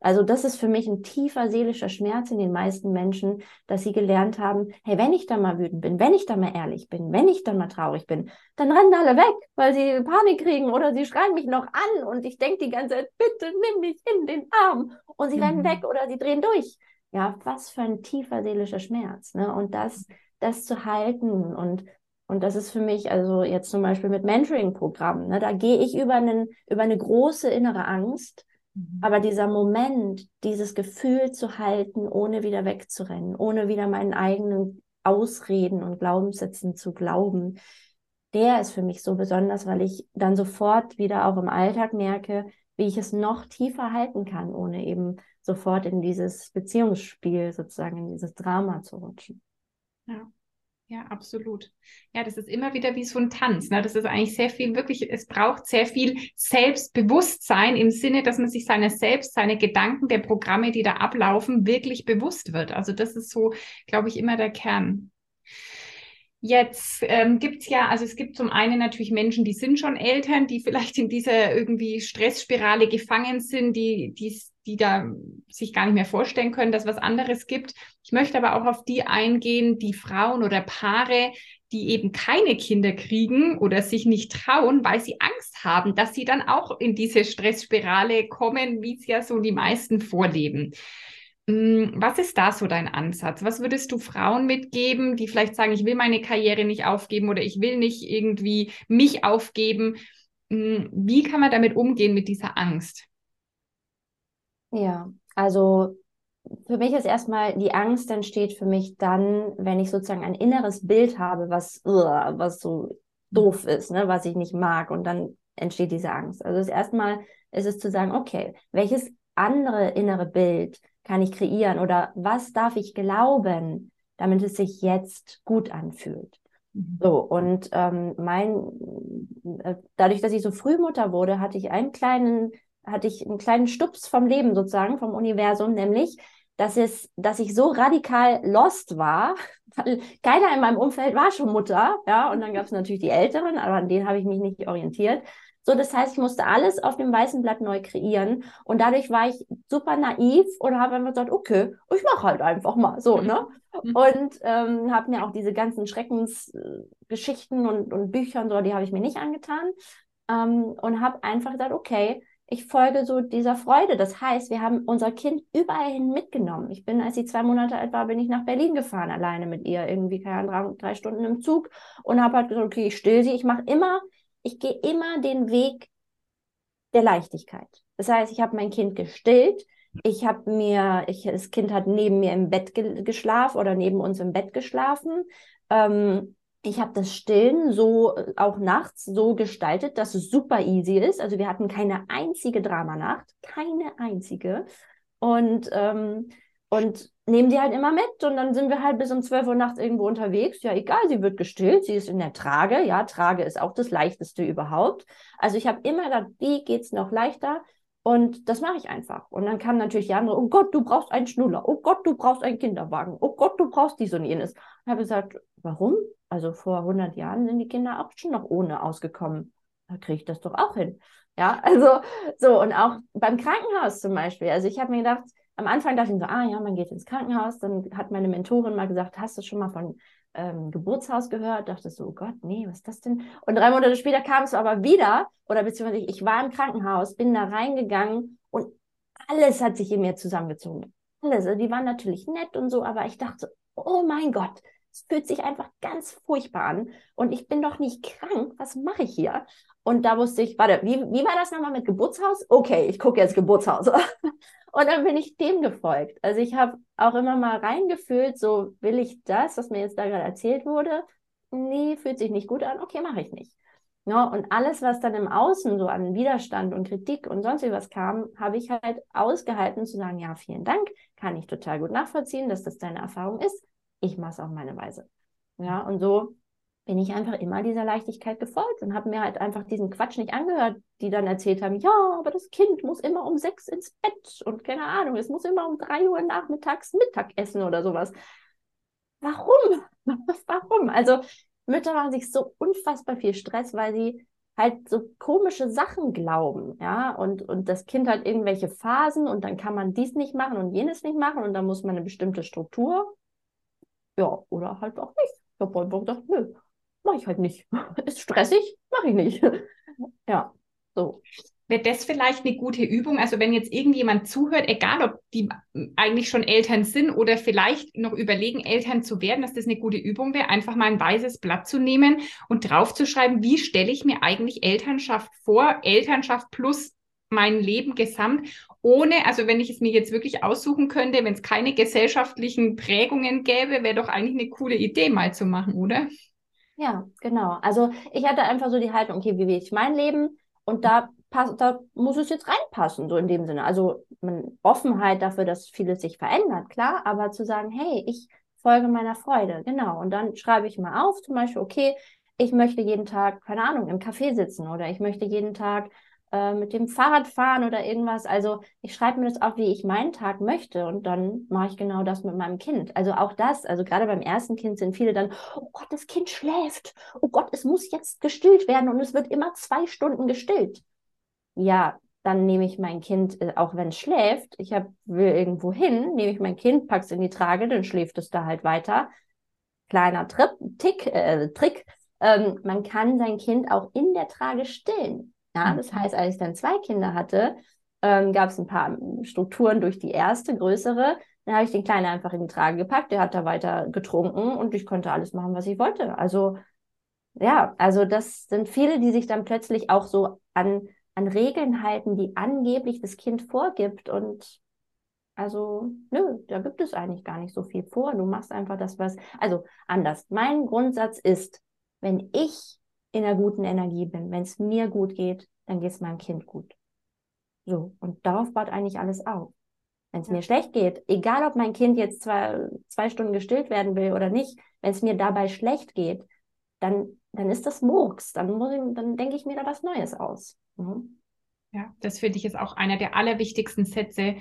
also das ist für mich ein tiefer seelischer Schmerz in den meisten Menschen, dass sie gelernt haben, hey, wenn ich da mal wütend bin, wenn ich da mal ehrlich bin, wenn ich da mal traurig bin, dann rennen alle weg, weil sie Panik kriegen oder sie schreien mich noch an und ich denke die ganze Zeit, bitte nimm mich in den Arm und sie mhm. rennen weg oder sie drehen durch. Ja, was für ein tiefer seelischer Schmerz. Ne? Und das, das zu halten und und das ist für mich, also jetzt zum Beispiel mit Mentoring-Programmen, ne, da gehe ich über, einen, über eine große innere Angst, Mhm. Aber dieser Moment, dieses Gefühl zu halten, ohne wieder wegzurennen, ohne wieder meinen eigenen Ausreden und Glaubenssätzen zu glauben, der ist für mich so besonders, weil ich dann sofort wieder auch im Alltag merke, wie ich es noch tiefer halten kann, ohne eben sofort in dieses Beziehungsspiel sozusagen, in dieses Drama zu rutschen. Ja. Ja, absolut. Ja, das ist immer wieder wie so ein Tanz. Ne? Das ist eigentlich sehr viel, wirklich, es braucht sehr viel Selbstbewusstsein im Sinne, dass man sich seiner selbst, seine Gedanken, der Programme, die da ablaufen, wirklich bewusst wird. Also das ist so, glaube ich, immer der Kern. Jetzt ähm, gibt es ja, also es gibt zum einen natürlich Menschen, die sind schon Eltern, die vielleicht in dieser irgendwie Stressspirale gefangen sind, die, die, die da sich gar nicht mehr vorstellen können, dass was anderes gibt. Ich möchte aber auch auf die eingehen, die Frauen oder Paare, die eben keine Kinder kriegen oder sich nicht trauen, weil sie Angst haben, dass sie dann auch in diese Stressspirale kommen, wie es ja so die meisten vorleben. Hm, was ist da so dein Ansatz? Was würdest du Frauen mitgeben, die vielleicht sagen, ich will meine Karriere nicht aufgeben oder ich will nicht irgendwie mich aufgeben? Hm, wie kann man damit umgehen mit dieser Angst? Ja, also für mich ist erstmal die Angst entsteht für mich dann, wenn ich sozusagen ein inneres Bild habe, was, was so doof ist, ne, was ich nicht mag und dann entsteht diese Angst. Also erstmal ist es zu sagen, okay, welches andere innere Bild kann ich kreieren oder was darf ich glauben, damit es sich jetzt gut anfühlt. Mhm. So, und ähm, mein, äh, dadurch, dass ich so früh Mutter wurde, hatte ich einen kleinen, hatte ich einen kleinen Stups vom Leben sozusagen, vom Universum, nämlich, dass es, dass ich so radikal lost war, weil keiner in meinem Umfeld war schon Mutter, ja, und dann gab es natürlich die Älteren, aber an denen habe ich mich nicht orientiert. So, das heißt, ich musste alles auf dem weißen Blatt neu kreieren und dadurch war ich super naiv und habe einfach gesagt, okay, ich mache halt einfach mal so, ne? Mhm. Und ähm, habe mir auch diese ganzen Schreckensgeschichten und, und Bücher und so, die habe ich mir nicht angetan ähm, und habe einfach gesagt, okay, ich folge so dieser Freude. Das heißt, wir haben unser Kind überall hin mitgenommen. Ich bin, als sie zwei Monate alt war, bin ich nach Berlin gefahren, alleine mit ihr, irgendwie, keine Ahnung, drei, Stunden im Zug und habe halt gesagt, okay, ich still sie. Ich mache immer ich gehe immer den Weg der Leichtigkeit. Das heißt, ich habe mein Kind gestillt, ich habe mir, ich, das Kind hat neben mir im Bett ge geschlafen oder neben uns im Bett geschlafen. Ähm, ich habe das Stillen so äh, auch nachts so gestaltet, dass es super easy ist. Also wir hatten keine einzige Dramanacht, keine einzige. Und, ähm, und nehmen die halt immer mit und dann sind wir halt bis um 12 Uhr nachts irgendwo unterwegs. Ja, egal, sie wird gestillt, sie ist in der Trage. Ja, Trage ist auch das leichteste überhaupt. Also ich habe immer gedacht, wie geht's noch leichter? Und das mache ich einfach. Und dann kam natürlich die andere, oh Gott, du brauchst einen Schnuller. Oh Gott, du brauchst einen Kinderwagen. Oh Gott, du brauchst dies und jenes. Ich habe gesagt, warum? Also vor 100 Jahren sind die Kinder auch schon noch ohne ausgekommen. Da kriege ich das doch auch hin. Ja, also so. Und auch beim Krankenhaus zum Beispiel. Also ich habe mir gedacht, am Anfang dachte ich so, ah ja, man geht ins Krankenhaus. Dann hat meine Mentorin mal gesagt, hast du schon mal von ähm, Geburtshaus gehört? Dachte so, oh Gott, nee, was ist das denn? Und drei Monate später kam es aber wieder, oder beziehungsweise ich war im Krankenhaus, bin da reingegangen und alles hat sich in mir zusammengezogen. Alles. Also die waren natürlich nett und so, aber ich dachte, oh mein Gott, es fühlt sich einfach ganz furchtbar an und ich bin doch nicht krank. Was mache ich hier? Und da wusste ich, warte, wie, wie war das nochmal mit Geburtshaus? Okay, ich gucke jetzt Geburtshaus. Und dann bin ich dem gefolgt. Also ich habe auch immer mal reingefühlt, so will ich das, was mir jetzt da gerade erzählt wurde. Nee, fühlt sich nicht gut an. Okay, mache ich nicht. Ja, und alles, was dann im Außen so an Widerstand und Kritik und sonst was kam, habe ich halt ausgehalten zu sagen, ja, vielen Dank, kann ich total gut nachvollziehen, dass das deine Erfahrung ist. Ich mache es auf meine Weise. Ja, und so bin ich einfach immer dieser Leichtigkeit gefolgt und habe mir halt einfach diesen Quatsch nicht angehört, die dann erzählt haben, ja, aber das Kind muss immer um sechs ins Bett und keine Ahnung, es muss immer um drei Uhr nachmittags Mittag essen oder sowas. Warum? Warum? Also Mütter machen sich so unfassbar viel Stress, weil sie halt so komische Sachen glauben, ja, und, und das Kind hat irgendwelche Phasen und dann kann man dies nicht machen und jenes nicht machen und dann muss man eine bestimmte Struktur, ja, oder halt auch nicht. Ich habe einfach gedacht, nö, mache ich halt nicht. Ist stressig, mache ich nicht. ja, so. Wäre das vielleicht eine gute Übung? Also wenn jetzt irgendjemand zuhört, egal ob die eigentlich schon Eltern sind oder vielleicht noch überlegen, Eltern zu werden, dass das eine gute Übung wäre, einfach mal ein weißes Blatt zu nehmen und draufzuschreiben, wie stelle ich mir eigentlich Elternschaft vor? Elternschaft plus mein Leben gesamt, ohne, also wenn ich es mir jetzt wirklich aussuchen könnte, wenn es keine gesellschaftlichen Prägungen gäbe, wäre doch eigentlich eine coole Idee mal zu machen, oder? Ja, genau. Also ich hatte einfach so die Haltung, okay, wie will ich mein Leben? Und da passt, da muss es jetzt reinpassen, so in dem Sinne. Also man, Offenheit dafür, dass vieles sich verändert, klar, aber zu sagen, hey, ich folge meiner Freude, genau. Und dann schreibe ich mal auf, zum Beispiel, okay, ich möchte jeden Tag, keine Ahnung, im Café sitzen oder ich möchte jeden Tag äh, mit dem Fahrrad fahren oder irgendwas. Also ich schreibe mir das auf, wie ich meinen Tag möchte und dann mache ich genau das mit meinem Kind. Also auch das, also gerade beim ersten Kind sind viele dann, oh Gott, das Kind schläft. Oh Gott, es muss jetzt gestillt werden und es wird immer zwei Stunden gestillt. Ja, dann nehme ich mein Kind, äh, auch wenn es schläft, ich hab, will irgendwo hin, nehme ich mein Kind, pack's in die Trage, dann schläft es da halt weiter. Kleiner Trip, Tick, äh, Trick. Ähm, man kann sein Kind auch in der Trage stillen. Ja, das heißt, als ich dann zwei Kinder hatte, ähm, gab es ein paar Strukturen durch die erste, größere. Dann habe ich den Kleinen einfach in die Trage gepackt, der hat da weiter getrunken und ich konnte alles machen, was ich wollte. Also ja, also das sind viele, die sich dann plötzlich auch so an, an Regeln halten, die angeblich das Kind vorgibt. Und also, nö, da gibt es eigentlich gar nicht so viel vor. Du machst einfach das, was. Also anders. Mein Grundsatz ist, wenn ich in einer guten Energie bin. Wenn es mir gut geht, dann geht es meinem Kind gut. So, und darauf baut eigentlich alles auf. Wenn es ja. mir schlecht geht, egal ob mein Kind jetzt zwei, zwei Stunden gestillt werden will oder nicht, wenn es mir dabei schlecht geht, dann, dann ist das Murks. Dann, muss ich, dann denke ich mir da was Neues aus. Mhm. Ja, das finde ich ist auch einer der allerwichtigsten Sätze,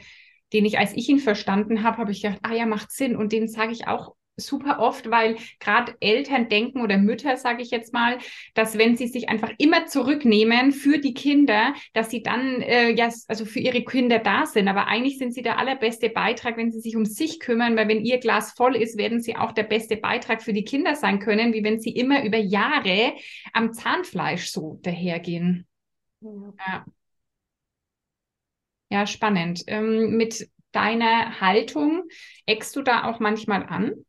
den ich, als ich ihn verstanden habe, habe ich gedacht, ah ja, macht Sinn. Und den sage ich auch super oft, weil gerade Eltern denken oder Mütter, sage ich jetzt mal, dass wenn sie sich einfach immer zurücknehmen für die Kinder, dass sie dann äh, ja also für ihre Kinder da sind. Aber eigentlich sind sie der allerbeste Beitrag, wenn sie sich um sich kümmern, weil wenn ihr Glas voll ist, werden sie auch der beste Beitrag für die Kinder sein können, wie wenn sie immer über Jahre am Zahnfleisch so dahergehen. Ja. Ja, spannend. Ähm, mit deiner Haltung eckst du da auch manchmal an?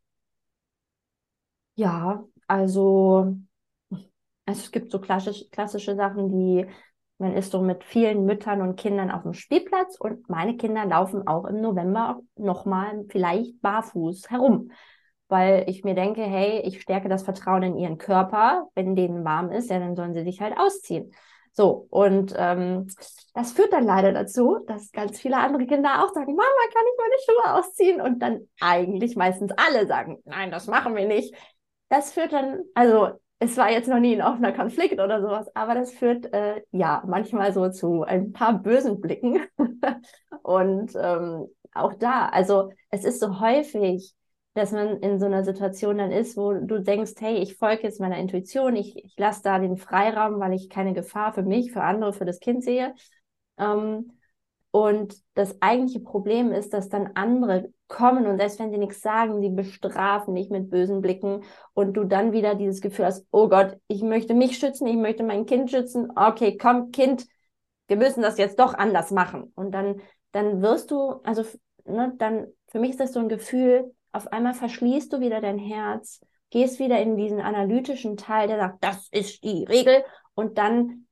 Ja, also, also es gibt so klassisch, klassische Sachen, die man ist so mit vielen Müttern und Kindern auf dem Spielplatz und meine Kinder laufen auch im November nochmal vielleicht barfuß herum, weil ich mir denke, hey, ich stärke das Vertrauen in ihren Körper, wenn denen warm ist, ja, dann sollen sie sich halt ausziehen. So, und ähm, das führt dann leider dazu, dass ganz viele andere Kinder auch sagen, Mama, kann ich meine Schuhe ausziehen? Und dann eigentlich meistens alle sagen, nein, das machen wir nicht. Das führt dann, also es war jetzt noch nie ein offener Konflikt oder sowas, aber das führt äh, ja manchmal so zu ein paar bösen Blicken. und ähm, auch da, also es ist so häufig, dass man in so einer Situation dann ist, wo du denkst, hey, ich folge jetzt meiner Intuition, ich, ich lasse da den Freiraum, weil ich keine Gefahr für mich, für andere, für das Kind sehe. Ähm, und das eigentliche Problem ist, dass dann andere kommen und selbst wenn sie nichts sagen, sie bestrafen dich mit bösen Blicken und du dann wieder dieses Gefühl hast, oh Gott, ich möchte mich schützen, ich möchte mein Kind schützen. Okay, komm, Kind, wir müssen das jetzt doch anders machen. Und dann, dann wirst du, also, ne, dann, für mich ist das so ein Gefühl, auf einmal verschließt du wieder dein Herz, gehst wieder in diesen analytischen Teil, der sagt, das ist die Regel und dann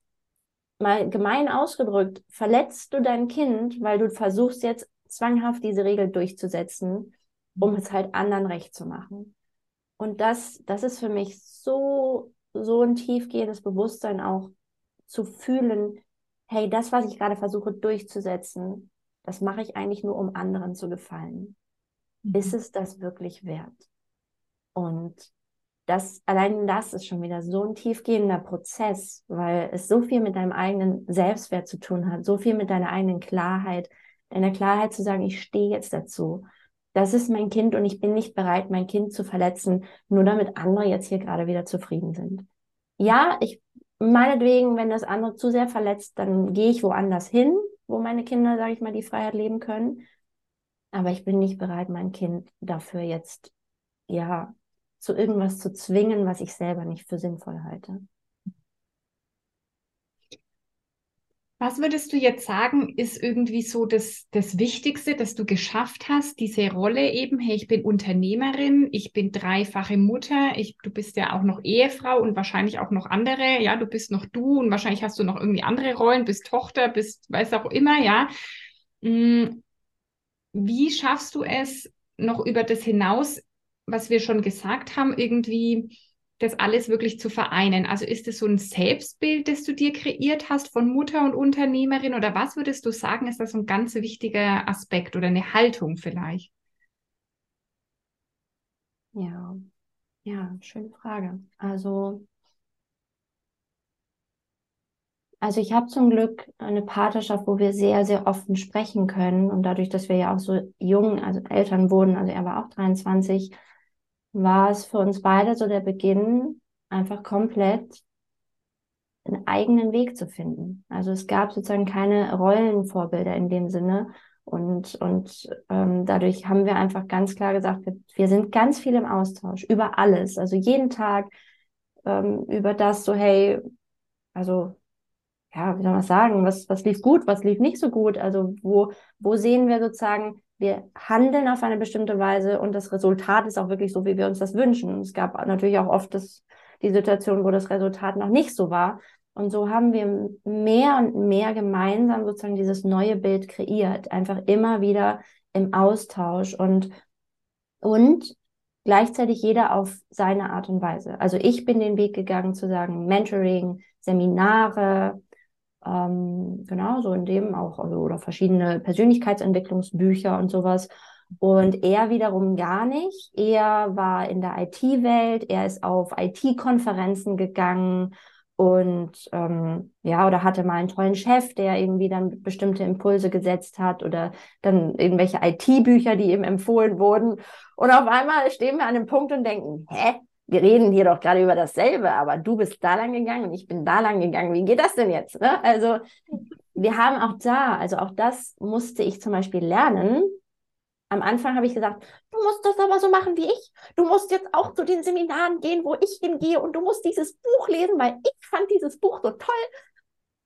mal gemein ausgedrückt, verletzt du dein Kind, weil du versuchst jetzt zwanghaft diese Regel durchzusetzen, um mhm. es halt anderen recht zu machen. Und das, das ist für mich so, so ein tiefgehendes Bewusstsein auch zu fühlen, hey, das, was ich gerade versuche durchzusetzen, das mache ich eigentlich nur, um anderen zu gefallen. Mhm. Ist es das wirklich wert? Und das, allein das ist schon wieder so ein tiefgehender Prozess, weil es so viel mit deinem eigenen Selbstwert zu tun hat, so viel mit deiner eigenen Klarheit, deiner Klarheit zu sagen, ich stehe jetzt dazu. Das ist mein Kind und ich bin nicht bereit, mein Kind zu verletzen, nur damit andere jetzt hier gerade wieder zufrieden sind. Ja, ich, meinetwegen, wenn das andere zu sehr verletzt, dann gehe ich woanders hin, wo meine Kinder, sage ich mal, die Freiheit leben können. Aber ich bin nicht bereit, mein Kind dafür jetzt, ja, zu irgendwas zu zwingen, was ich selber nicht für sinnvoll halte. Was würdest du jetzt sagen, ist irgendwie so das, das Wichtigste, dass du geschafft hast, diese Rolle eben, hey, ich bin Unternehmerin, ich bin dreifache Mutter, ich, du bist ja auch noch Ehefrau und wahrscheinlich auch noch andere, ja, du bist noch du und wahrscheinlich hast du noch irgendwie andere Rollen, bist Tochter, bist, weiß auch immer, ja. Hm, wie schaffst du es, noch über das hinaus was wir schon gesagt haben, irgendwie das alles wirklich zu vereinen? Also ist es so ein Selbstbild, das du dir kreiert hast von Mutter und Unternehmerin oder was würdest du sagen, ist das ein ganz wichtiger Aspekt oder eine Haltung vielleicht? Ja, ja, schöne Frage. Also, also ich habe zum Glück eine Partnerschaft, wo wir sehr, sehr offen sprechen können und dadurch, dass wir ja auch so jung, also Eltern wurden, also er war auch 23, war es für uns beide so der Beginn, einfach komplett einen eigenen Weg zu finden. Also es gab sozusagen keine Rollenvorbilder in dem Sinne. Und, und ähm, dadurch haben wir einfach ganz klar gesagt, wir, wir sind ganz viel im Austausch über alles. Also jeden Tag ähm, über das so, hey, also ja, wie soll man sagen, was, was lief gut, was lief nicht so gut? Also wo, wo sehen wir sozusagen wir handeln auf eine bestimmte Weise und das Resultat ist auch wirklich so, wie wir uns das wünschen. Es gab natürlich auch oft das, die Situation, wo das Resultat noch nicht so war. Und so haben wir mehr und mehr gemeinsam sozusagen dieses neue Bild kreiert, einfach immer wieder im Austausch und, und gleichzeitig jeder auf seine Art und Weise. Also ich bin den Weg gegangen zu sagen, Mentoring, Seminare, ähm, genau, so in dem auch, also, oder verschiedene Persönlichkeitsentwicklungsbücher und sowas. Und er wiederum gar nicht. Er war in der IT-Welt, er ist auf IT-Konferenzen gegangen und ähm, ja, oder hatte mal einen tollen Chef, der irgendwie dann bestimmte Impulse gesetzt hat oder dann irgendwelche IT-Bücher, die ihm empfohlen wurden. Und auf einmal stehen wir an einem Punkt und denken, hä, wir reden hier doch gerade über dasselbe, aber du bist da lang gegangen und ich bin da lang gegangen. Wie geht das denn jetzt? Ne? Also wir haben auch da, also auch das musste ich zum Beispiel lernen. Am Anfang habe ich gesagt, du musst das aber so machen wie ich. Du musst jetzt auch zu den Seminaren gehen, wo ich hingehe und du musst dieses Buch lesen, weil ich fand dieses Buch so toll.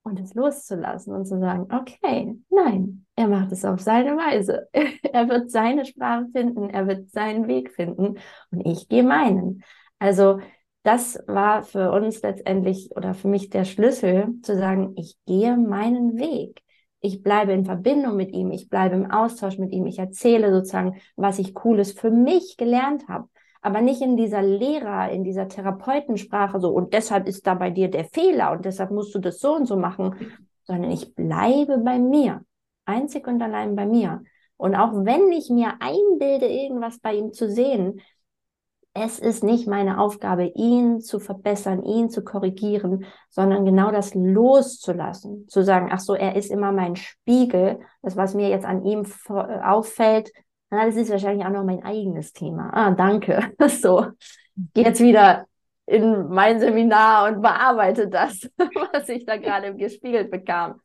Und es loszulassen und zu sagen, okay, nein, er macht es auf seine Weise. er wird seine Sprache finden, er wird seinen Weg finden und ich gehe meinen. Also das war für uns letztendlich oder für mich der Schlüssel zu sagen, ich gehe meinen Weg. Ich bleibe in Verbindung mit ihm, ich bleibe im Austausch mit ihm, ich erzähle sozusagen, was ich Cooles für mich gelernt habe. aber nicht in dieser Lehrer, in dieser Therapeutensprache so, und deshalb ist da bei dir der Fehler und deshalb musst du das so und so machen, sondern ich bleibe bei mir, einzig und allein bei mir. Und auch wenn ich mir einbilde, irgendwas bei ihm zu sehen, es ist nicht meine Aufgabe, ihn zu verbessern, ihn zu korrigieren, sondern genau das loszulassen. Zu sagen, ach so, er ist immer mein Spiegel. Das, was mir jetzt an ihm auffällt, na, das ist wahrscheinlich auch noch mein eigenes Thema. Ah, danke. So, jetzt wieder in mein Seminar und bearbeite das, was ich da gerade gespiegelt bekam.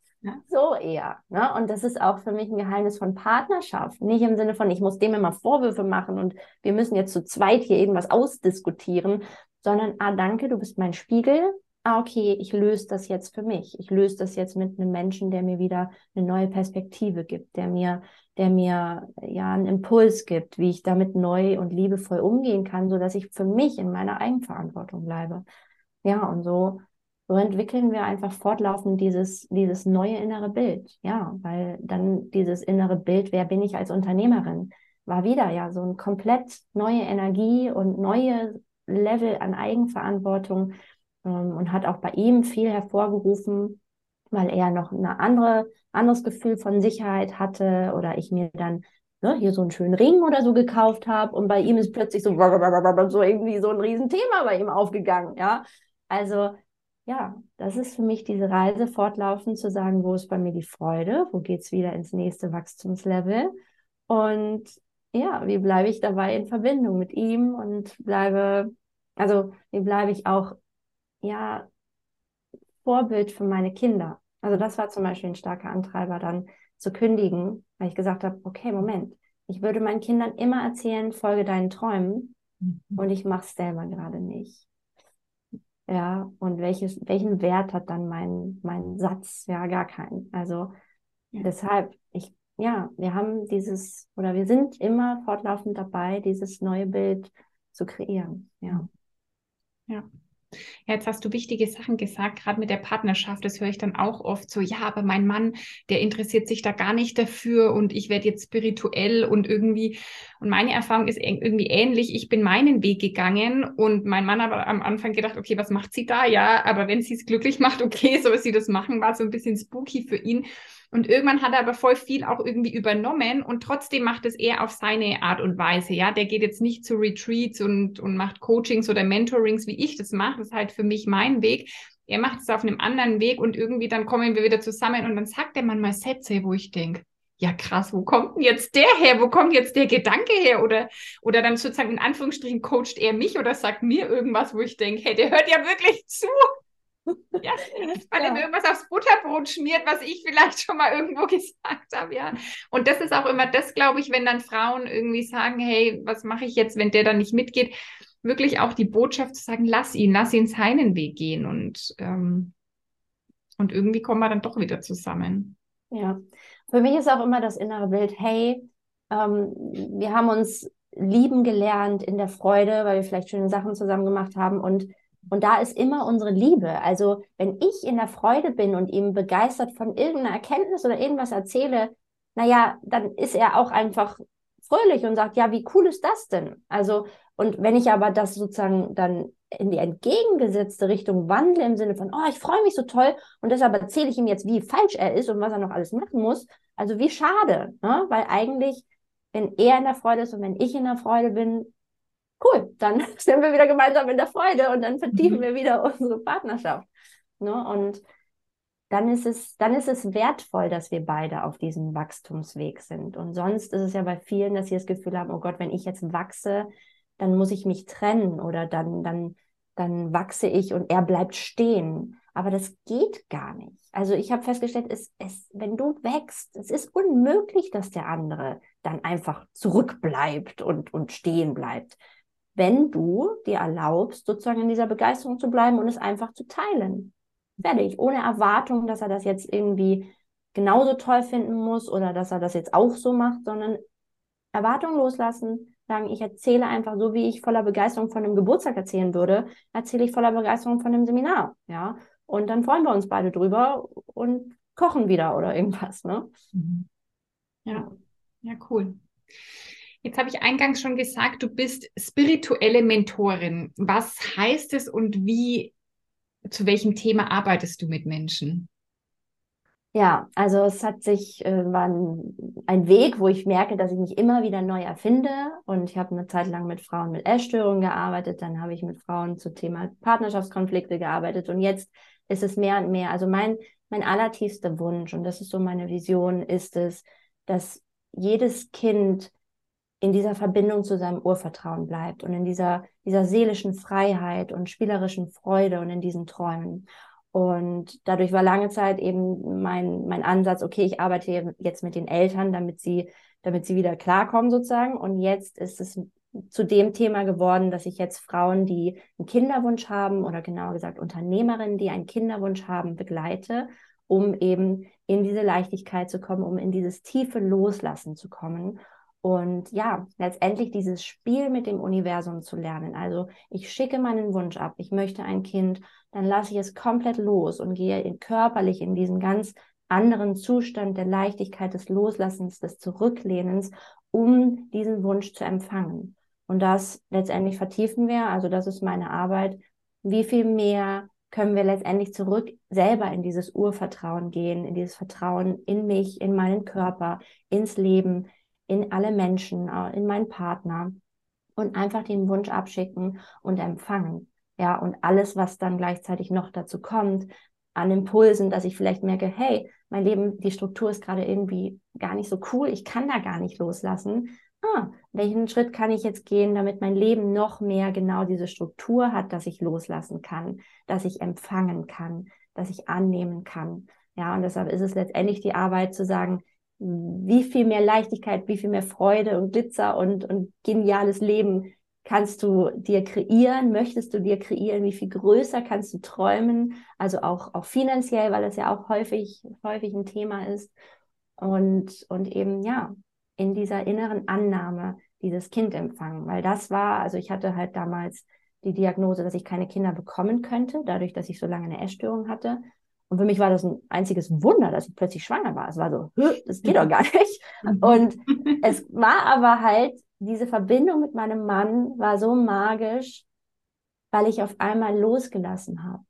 So eher. Ne? Und das ist auch für mich ein Geheimnis von Partnerschaft. Nicht im Sinne von, ich muss dem immer Vorwürfe machen und wir müssen jetzt zu zweit hier irgendwas ausdiskutieren, sondern, ah, danke, du bist mein Spiegel. Ah, okay, ich löse das jetzt für mich. Ich löse das jetzt mit einem Menschen, der mir wieder eine neue Perspektive gibt, der mir, der mir ja einen Impuls gibt, wie ich damit neu und liebevoll umgehen kann, so dass ich für mich in meiner Eigenverantwortung bleibe. Ja, und so so entwickeln wir einfach fortlaufend dieses, dieses neue innere Bild. Ja, weil dann dieses innere Bild, wer bin ich als Unternehmerin, war wieder ja so eine komplett neue Energie und neue Level an Eigenverantwortung ähm, und hat auch bei ihm viel hervorgerufen, weil er noch ein andere, anderes Gefühl von Sicherheit hatte oder ich mir dann ne, hier so einen schönen Ring oder so gekauft habe und bei ihm ist plötzlich so, so irgendwie so ein Riesenthema bei ihm aufgegangen. Ja, also ja, das ist für mich diese Reise fortlaufend zu sagen, wo ist bei mir die Freude, wo geht es wieder ins nächste Wachstumslevel und ja, wie bleibe ich dabei in Verbindung mit ihm und bleibe, also wie bleibe ich auch, ja, Vorbild für meine Kinder. Also das war zum Beispiel ein starker Antreiber dann zu kündigen, weil ich gesagt habe, okay, Moment, ich würde meinen Kindern immer erzählen, folge deinen Träumen mhm. und ich mache es selber gerade nicht. Ja, und welches, welchen Wert hat dann mein, mein Satz? Ja, gar keinen. Also ja. deshalb, ich, ja, wir haben dieses, oder wir sind immer fortlaufend dabei, dieses neue Bild zu kreieren. Ja. Ja. Ja, jetzt hast du wichtige Sachen gesagt, gerade mit der Partnerschaft. Das höre ich dann auch oft so, ja, aber mein Mann, der interessiert sich da gar nicht dafür und ich werde jetzt spirituell und irgendwie. Und meine Erfahrung ist irgendwie ähnlich. Ich bin meinen Weg gegangen und mein Mann aber am Anfang gedacht, okay, was macht sie da? Ja, aber wenn sie es glücklich macht, okay, soll sie das machen, war so ein bisschen spooky für ihn. Und irgendwann hat er aber voll viel auch irgendwie übernommen und trotzdem macht es er auf seine Art und Weise. Ja, der geht jetzt nicht zu Retreats und, und macht Coachings oder Mentorings, wie ich das mache. Das ist halt für mich mein Weg. Er macht es auf einem anderen Weg und irgendwie dann kommen wir wieder zusammen und dann sagt er manchmal Sätze, wo ich denke, ja krass, wo kommt denn jetzt der her? Wo kommt jetzt der Gedanke her? Oder, oder dann sozusagen in Anführungsstrichen coacht er mich oder sagt mir irgendwas, wo ich denke, hey, der hört ja wirklich zu. Ja, weil ja. er mir irgendwas aufs Butterbrot schmiert, was ich vielleicht schon mal irgendwo gesagt habe, ja. Und das ist auch immer das, glaube ich, wenn dann Frauen irgendwie sagen, hey, was mache ich jetzt, wenn der dann nicht mitgeht, wirklich auch die Botschaft zu sagen, lass ihn, lass ihn seinen Weg gehen und, ähm, und irgendwie kommen wir dann doch wieder zusammen. Ja, für mich ist auch immer das innere Bild, hey, ähm, wir haben uns lieben gelernt in der Freude, weil wir vielleicht schöne Sachen zusammen gemacht haben und und da ist immer unsere Liebe. Also wenn ich in der Freude bin und ihm begeistert von irgendeiner Erkenntnis oder irgendwas erzähle, naja, dann ist er auch einfach fröhlich und sagt, ja, wie cool ist das denn? Also, und wenn ich aber das sozusagen dann in die entgegengesetzte Richtung wandle, im Sinne von, oh, ich freue mich so toll und deshalb erzähle ich ihm jetzt, wie falsch er ist und was er noch alles machen muss, also wie schade, ne? weil eigentlich, wenn er in der Freude ist und wenn ich in der Freude bin, cool, dann sind wir wieder gemeinsam in der Freude und dann vertiefen mhm. wir wieder unsere Partnerschaft. Ne? Und dann ist es, dann ist es wertvoll, dass wir beide auf diesem Wachstumsweg sind. Und sonst ist es ja bei vielen, dass sie das Gefühl haben, oh Gott, wenn ich jetzt wachse, dann muss ich mich trennen oder dann, dann, dann wachse ich und er bleibt stehen. Aber das geht gar nicht. Also ich habe festgestellt, es, es, wenn du wächst, es ist unmöglich, dass der andere dann einfach zurückbleibt und, und stehen bleibt wenn du dir erlaubst, sozusagen in dieser Begeisterung zu bleiben und es einfach zu teilen. Fertig. Ohne Erwartung, dass er das jetzt irgendwie genauso toll finden muss oder dass er das jetzt auch so macht, sondern Erwartung loslassen, sagen, ich erzähle einfach so, wie ich voller Begeisterung von einem Geburtstag erzählen würde, erzähle ich voller Begeisterung von einem Seminar, ja. Und dann freuen wir uns beide drüber und kochen wieder oder irgendwas, ne? Mhm. Ja, ja, cool. Jetzt habe ich eingangs schon gesagt, du bist spirituelle Mentorin. Was heißt es und wie, zu welchem Thema arbeitest du mit Menschen? Ja, also es hat sich, äh, war ein, ein, Weg, wo ich merke, dass ich mich immer wieder neu erfinde. Und ich habe eine Zeit lang mit Frauen mit Essstörungen gearbeitet, dann habe ich mit Frauen zu Thema Partnerschaftskonflikte gearbeitet und jetzt ist es mehr und mehr. Also mein, mein allertiefster Wunsch, und das ist so meine Vision, ist es, dass jedes Kind in dieser Verbindung zu seinem Urvertrauen bleibt und in dieser, dieser seelischen Freiheit und spielerischen Freude und in diesen Träumen. Und dadurch war lange Zeit eben mein, mein Ansatz, okay, ich arbeite jetzt mit den Eltern, damit sie, damit sie wieder klarkommen sozusagen. Und jetzt ist es zu dem Thema geworden, dass ich jetzt Frauen, die einen Kinderwunsch haben oder genauer gesagt Unternehmerinnen, die einen Kinderwunsch haben, begleite, um eben in diese Leichtigkeit zu kommen, um in dieses tiefe Loslassen zu kommen und ja, letztendlich dieses Spiel mit dem Universum zu lernen. Also ich schicke meinen Wunsch ab, ich möchte ein Kind, dann lasse ich es komplett los und gehe in, körperlich in diesen ganz anderen Zustand der Leichtigkeit, des Loslassens, des Zurücklehnens, um diesen Wunsch zu empfangen. Und das letztendlich vertiefen wir, also das ist meine Arbeit. Wie viel mehr können wir letztendlich zurück selber in dieses Urvertrauen gehen, in dieses Vertrauen in mich, in meinen Körper, ins Leben, in alle Menschen, äh, in meinen Partner und einfach den Wunsch abschicken und empfangen. Ja, und alles, was dann gleichzeitig noch dazu kommt, an Impulsen, dass ich vielleicht merke, hey, mein Leben, die Struktur ist gerade irgendwie gar nicht so cool, ich kann da gar nicht loslassen. Ah, welchen Schritt kann ich jetzt gehen, damit mein Leben noch mehr genau diese Struktur hat, dass ich loslassen kann, dass ich empfangen kann, dass ich annehmen kann. Ja, und deshalb ist es letztendlich die Arbeit zu sagen, wie viel mehr Leichtigkeit, wie viel mehr Freude und Glitzer und, und geniales Leben kannst du dir kreieren, möchtest du dir kreieren, wie viel größer kannst du träumen, also auch, auch finanziell, weil das ja auch häufig, häufig ein Thema ist. Und, und eben, ja, in dieser inneren Annahme dieses Kind empfangen, weil das war, also ich hatte halt damals die Diagnose, dass ich keine Kinder bekommen könnte, dadurch, dass ich so lange eine Essstörung hatte. Und für mich war das ein einziges Wunder, dass ich plötzlich schwanger war. Es war so, das geht doch gar nicht. Mhm. Und es war aber halt, diese Verbindung mit meinem Mann war so magisch, weil ich auf einmal losgelassen habe.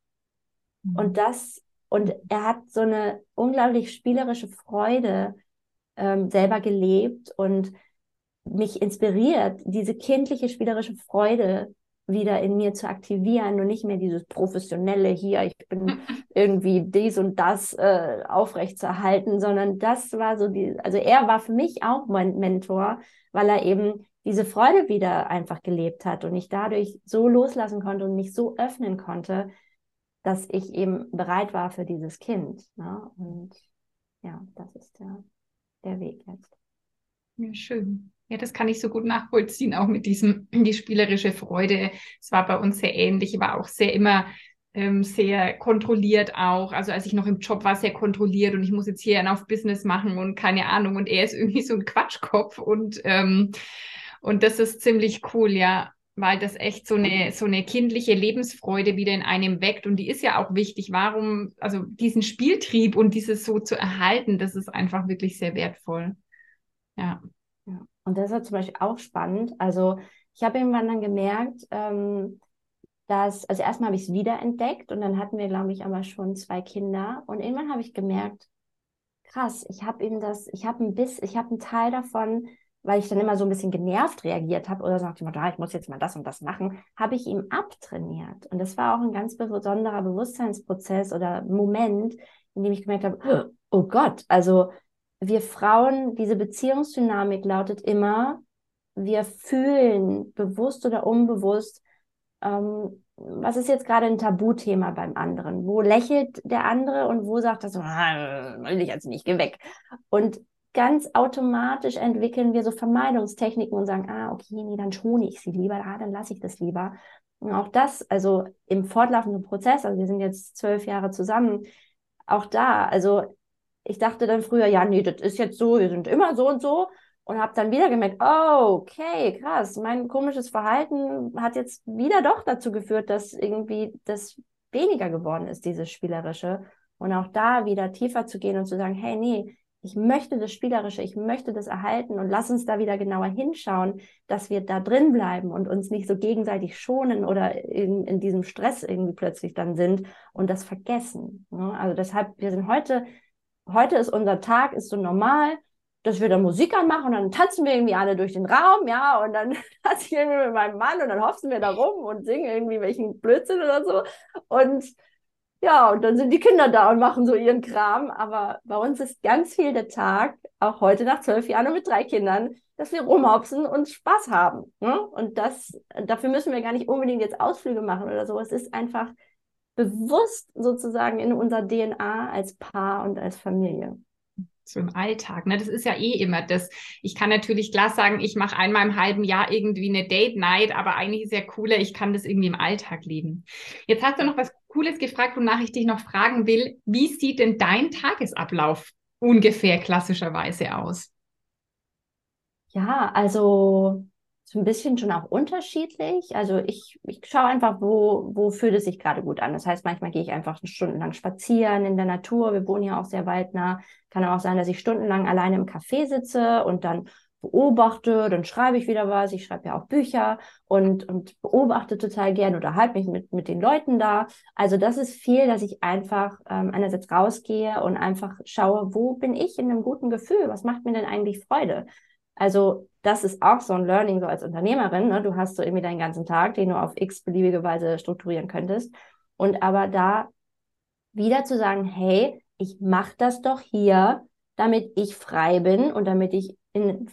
Mhm. Und das, und er hat so eine unglaublich spielerische Freude ähm, selber gelebt und mich inspiriert, diese kindliche spielerische Freude wieder in mir zu aktivieren und nicht mehr dieses professionelle hier, ich bin irgendwie dies und das äh, aufrechtzuerhalten, sondern das war so die, also er war für mich auch mein Mentor, weil er eben diese Freude wieder einfach gelebt hat und ich dadurch so loslassen konnte und mich so öffnen konnte, dass ich eben bereit war für dieses Kind. Ne? Und ja, das ist der, der Weg jetzt. Ja, schön. Ja, das kann ich so gut nachvollziehen, auch mit diesem, die spielerische Freude. Es war bei uns sehr ähnlich, war auch sehr immer ähm, sehr kontrolliert auch. Also als ich noch im Job war, sehr kontrolliert und ich muss jetzt hier auf Business machen und keine Ahnung. Und er ist irgendwie so ein Quatschkopf und, ähm, und das ist ziemlich cool, ja, weil das echt so eine, so eine kindliche Lebensfreude wieder in einem weckt. Und die ist ja auch wichtig. Warum, also diesen Spieltrieb und dieses so zu erhalten, das ist einfach wirklich sehr wertvoll. Ja. Und das ist zum Beispiel auch spannend. Also ich habe irgendwann dann gemerkt, ähm, dass, also erstmal habe ich es wiederentdeckt und dann hatten wir, glaube ich, aber schon zwei Kinder. Und irgendwann habe ich gemerkt, krass, ich habe eben das, ich habe ein Biss, ich habe einen Teil davon, weil ich dann immer so ein bisschen genervt reagiert habe oder so nach dem Motto, ah, ich muss jetzt mal das und das machen, habe ich ihm abtrainiert. Und das war auch ein ganz besonderer Bewusstseinsprozess oder Moment, in dem ich gemerkt habe, oh Gott, also wir Frauen, diese Beziehungsdynamik lautet immer, wir fühlen bewusst oder unbewusst, ähm, was ist jetzt gerade ein Tabuthema beim anderen? Wo lächelt der andere und wo sagt er so, ah, will ich jetzt nicht, geh weg. Und ganz automatisch entwickeln wir so Vermeidungstechniken und sagen, ah, okay, nee, dann schone ich sie lieber, ah, dann lasse ich das lieber. Und auch das, also im fortlaufenden Prozess, also wir sind jetzt zwölf Jahre zusammen, auch da, also ich dachte dann früher, ja, nee, das ist jetzt so, wir sind immer so und so. Und habe dann wieder gemerkt, oh, okay, krass, mein komisches Verhalten hat jetzt wieder doch dazu geführt, dass irgendwie das weniger geworden ist, dieses Spielerische. Und auch da wieder tiefer zu gehen und zu sagen, hey, nee, ich möchte das Spielerische, ich möchte das erhalten und lass uns da wieder genauer hinschauen, dass wir da drin bleiben und uns nicht so gegenseitig schonen oder in, in diesem Stress irgendwie plötzlich dann sind und das vergessen. Ne? Also deshalb, wir sind heute, heute ist unser Tag, ist so normal, dass wir da Musik anmachen und dann tanzen wir irgendwie alle durch den Raum, ja, und dann tanze ich irgendwie mit meinem Mann und dann hopsen wir da rum und singen irgendwie welchen Blödsinn oder so. Und ja, und dann sind die Kinder da und machen so ihren Kram. Aber bei uns ist ganz viel der Tag, auch heute nach zwölf Jahren und mit drei Kindern, dass wir rumhopsen und Spaß haben. Ne? Und das, dafür müssen wir gar nicht unbedingt jetzt Ausflüge machen oder so. Es ist einfach bewusst sozusagen in unserer DNA als Paar und als Familie so im Alltag. Ne? Das ist ja eh immer das. Ich kann natürlich klar sagen, ich mache einmal im halben Jahr irgendwie eine Date Night, aber eigentlich ist ja cooler, ich kann das irgendwie im Alltag leben. Jetzt hast du noch was Cooles gefragt, wonach ich dich noch fragen will. Wie sieht denn dein Tagesablauf ungefähr klassischerweise aus? Ja, also so ein bisschen schon auch unterschiedlich. Also ich, ich schaue einfach, wo, wo fühlt es sich gerade gut an. Das heißt, manchmal gehe ich einfach stundenlang spazieren in der Natur. Wir wohnen ja auch sehr waldnah. Kann auch sein, dass ich stundenlang alleine im Café sitze und dann beobachte, dann schreibe ich wieder was. Ich schreibe ja auch Bücher und, und beobachte total gern oder halte mich mit, mit den Leuten da. Also das ist viel, dass ich einfach ähm, einerseits rausgehe und einfach schaue, wo bin ich in einem guten Gefühl? Was macht mir denn eigentlich Freude? Also das ist auch so ein Learning so als Unternehmerin. Ne? Du hast so irgendwie deinen ganzen Tag, den du auf x beliebige Weise strukturieren könntest. Und aber da wieder zu sagen, hey, ich mache das doch hier, damit ich frei bin und damit ich in,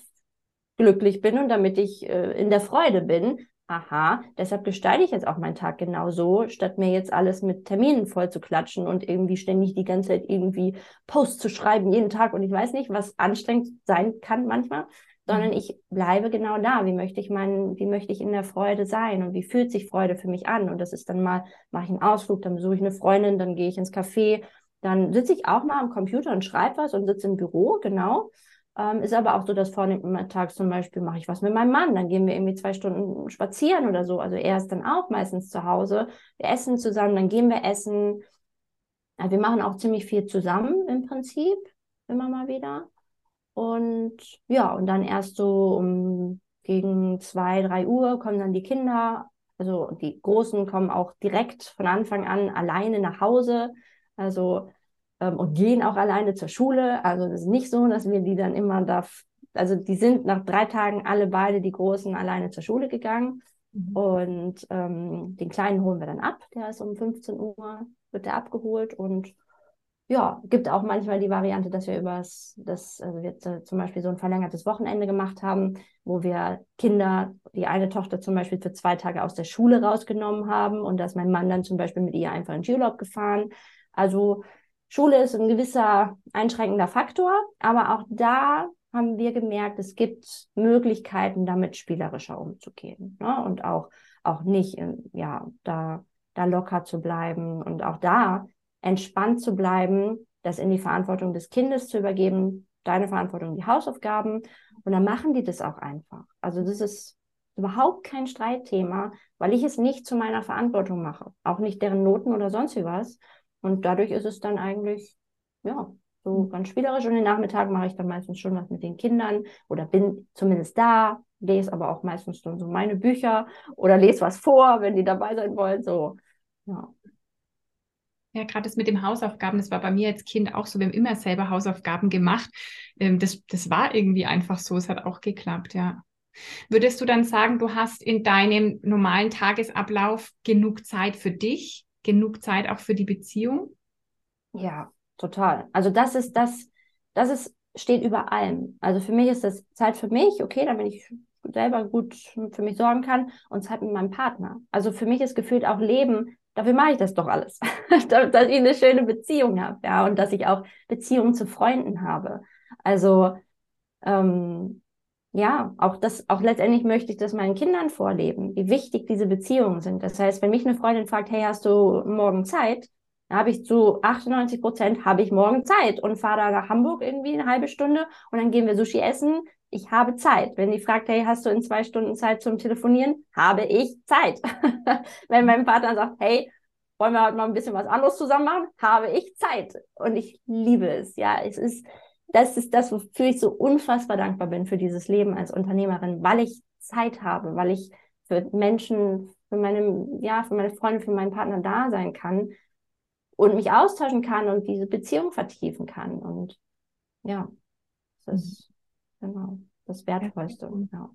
glücklich bin und damit ich äh, in der Freude bin. Aha, deshalb gestalte ich jetzt auch meinen Tag genau so, statt mir jetzt alles mit Terminen voll zu klatschen und irgendwie ständig die ganze Zeit irgendwie Posts zu schreiben, jeden Tag und ich weiß nicht, was anstrengend sein kann manchmal sondern mhm. ich bleibe genau da. Wie möchte ich meinen, wie möchte ich in der Freude sein und wie fühlt sich Freude für mich an? Und das ist dann mal, mache ich einen Ausflug, dann besuche ich eine Freundin, dann gehe ich ins Café, dann sitze ich auch mal am Computer und schreibe was und sitze im Büro, genau. Ähm, ist aber auch so, dass vormittags zum Beispiel mache ich was mit meinem Mann, dann gehen wir irgendwie zwei Stunden spazieren oder so. Also er ist dann auch meistens zu Hause. Wir essen zusammen, dann gehen wir essen. Ja, wir machen auch ziemlich viel zusammen im Prinzip, immer mal wieder. Und ja, und dann erst so um gegen zwei, drei Uhr kommen dann die Kinder. Also die Großen kommen auch direkt von Anfang an alleine nach Hause. Also ähm, und gehen auch alleine zur Schule. Also es ist nicht so, dass wir die dann immer da, also die sind nach drei Tagen alle beide, die Großen, alleine zur Schule gegangen. Mhm. Und ähm, den Kleinen holen wir dann ab. Der ist um 15 Uhr, wird der abgeholt und ja, gibt auch manchmal die Variante, dass wir übers, das, also wir zum Beispiel so ein verlängertes Wochenende gemacht haben, wo wir Kinder, die eine Tochter zum Beispiel für zwei Tage aus der Schule rausgenommen haben und da ist mein Mann dann zum Beispiel mit ihr einfach in Skiurlaub gefahren. Also Schule ist ein gewisser einschränkender Faktor, aber auch da haben wir gemerkt, es gibt Möglichkeiten, damit spielerischer umzugehen ne? und auch, auch nicht, ja, da, da locker zu bleiben und auch da entspannt zu bleiben, das in die Verantwortung des Kindes zu übergeben, deine Verantwortung, die Hausaufgaben. Und dann machen die das auch einfach. Also das ist überhaupt kein Streitthema, weil ich es nicht zu meiner Verantwortung mache. Auch nicht deren Noten oder sonst wie was. Und dadurch ist es dann eigentlich, ja, so ganz spielerisch. Und den Nachmittag mache ich dann meistens schon was mit den Kindern oder bin zumindest da, lese aber auch meistens dann so meine Bücher oder lese was vor, wenn die dabei sein wollen. So, ja. Ja, gerade das mit dem Hausaufgaben, das war bei mir als Kind auch so. Wir haben immer selber Hausaufgaben gemacht. Ähm, das, das war irgendwie einfach so. Es hat auch geklappt, ja. Würdest du dann sagen, du hast in deinem normalen Tagesablauf genug Zeit für dich, genug Zeit auch für die Beziehung? Ja, total. Also das ist das, das ist, steht über allem. Also für mich ist das Zeit für mich, okay, damit ich selber gut für mich sorgen kann und Zeit mit meinem Partner. Also für mich ist gefühlt auch Leben dafür mache ich das doch alles, dass ich eine schöne Beziehung habe, ja, und dass ich auch Beziehungen zu Freunden habe. Also ähm, ja, auch das, auch letztendlich möchte ich das meinen Kindern vorleben, wie wichtig diese Beziehungen sind. Das heißt, wenn mich eine Freundin fragt, hey, hast du morgen Zeit? Dann habe ich zu 98 Prozent habe ich morgen Zeit und fahre da nach Hamburg irgendwie eine halbe Stunde und dann gehen wir Sushi essen, ich habe Zeit. Wenn die fragt, hey, hast du in zwei Stunden Zeit zum Telefonieren? Habe ich Zeit. Wenn mein Partner sagt, hey, wollen wir heute mal ein bisschen was anderes zusammen machen? Habe ich Zeit. Und ich liebe es. Ja, es ist, das ist das, wofür ich so unfassbar dankbar bin für dieses Leben als Unternehmerin, weil ich Zeit habe, weil ich für Menschen, für meine, ja, für meine Freunde, für meinen Partner da sein kann und mich austauschen kann und diese Beziehung vertiefen kann. Und ja, das ist genau das Wertvollste. Ja.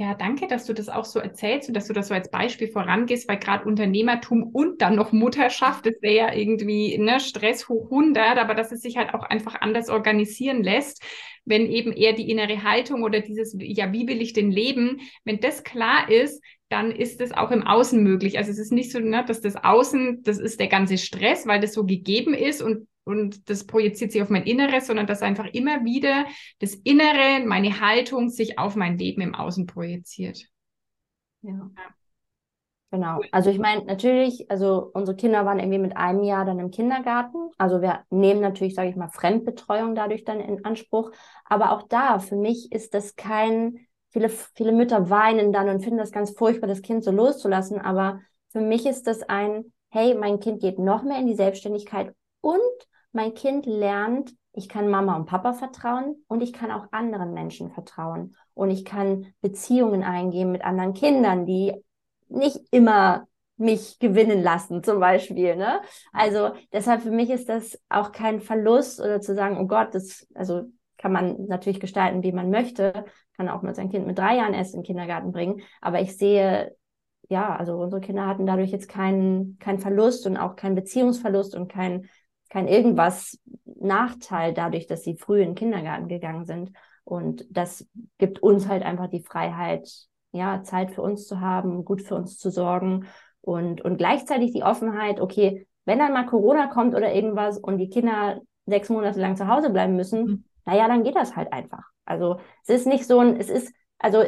Ja, danke, dass du das auch so erzählst und dass du das so als Beispiel vorangehst, weil gerade Unternehmertum und dann noch Mutterschaft, das wäre ja irgendwie ne, Stress hoch 100, aber dass es sich halt auch einfach anders organisieren lässt, wenn eben eher die innere Haltung oder dieses, ja, wie will ich denn leben, wenn das klar ist, dann ist es auch im Außen möglich. Also es ist nicht so, ne, dass das Außen, das ist der ganze Stress, weil das so gegeben ist und und das projiziert sich auf mein Inneres, sondern dass einfach immer wieder das Innere, meine Haltung sich auf mein Leben im Außen projiziert. Ja. Genau. Also ich meine, natürlich, also unsere Kinder waren irgendwie mit einem Jahr dann im Kindergarten. Also wir nehmen natürlich, sage ich mal, Fremdbetreuung dadurch dann in Anspruch. Aber auch da, für mich ist das kein, viele, viele Mütter weinen dann und finden das ganz furchtbar, das Kind so loszulassen. Aber für mich ist das ein, hey, mein Kind geht noch mehr in die Selbstständigkeit und mein Kind lernt, ich kann Mama und Papa vertrauen und ich kann auch anderen Menschen vertrauen. Und ich kann Beziehungen eingehen mit anderen Kindern, die nicht immer mich gewinnen lassen, zum Beispiel. Ne? Also deshalb für mich ist das auch kein Verlust oder zu sagen, oh Gott, das, also kann man natürlich gestalten, wie man möchte, kann auch mit sein Kind mit drei Jahren erst in den Kindergarten bringen. Aber ich sehe, ja, also unsere Kinder hatten dadurch jetzt keinen keinen Verlust und auch keinen Beziehungsverlust und kein kein irgendwas Nachteil dadurch, dass sie früh in den Kindergarten gegangen sind. Und das gibt uns halt einfach die Freiheit, ja, Zeit für uns zu haben, gut für uns zu sorgen und, und gleichzeitig die Offenheit, okay, wenn dann mal Corona kommt oder irgendwas und die Kinder sechs Monate lang zu Hause bleiben müssen, mhm. naja, dann geht das halt einfach. Also es ist nicht so ein, es ist, also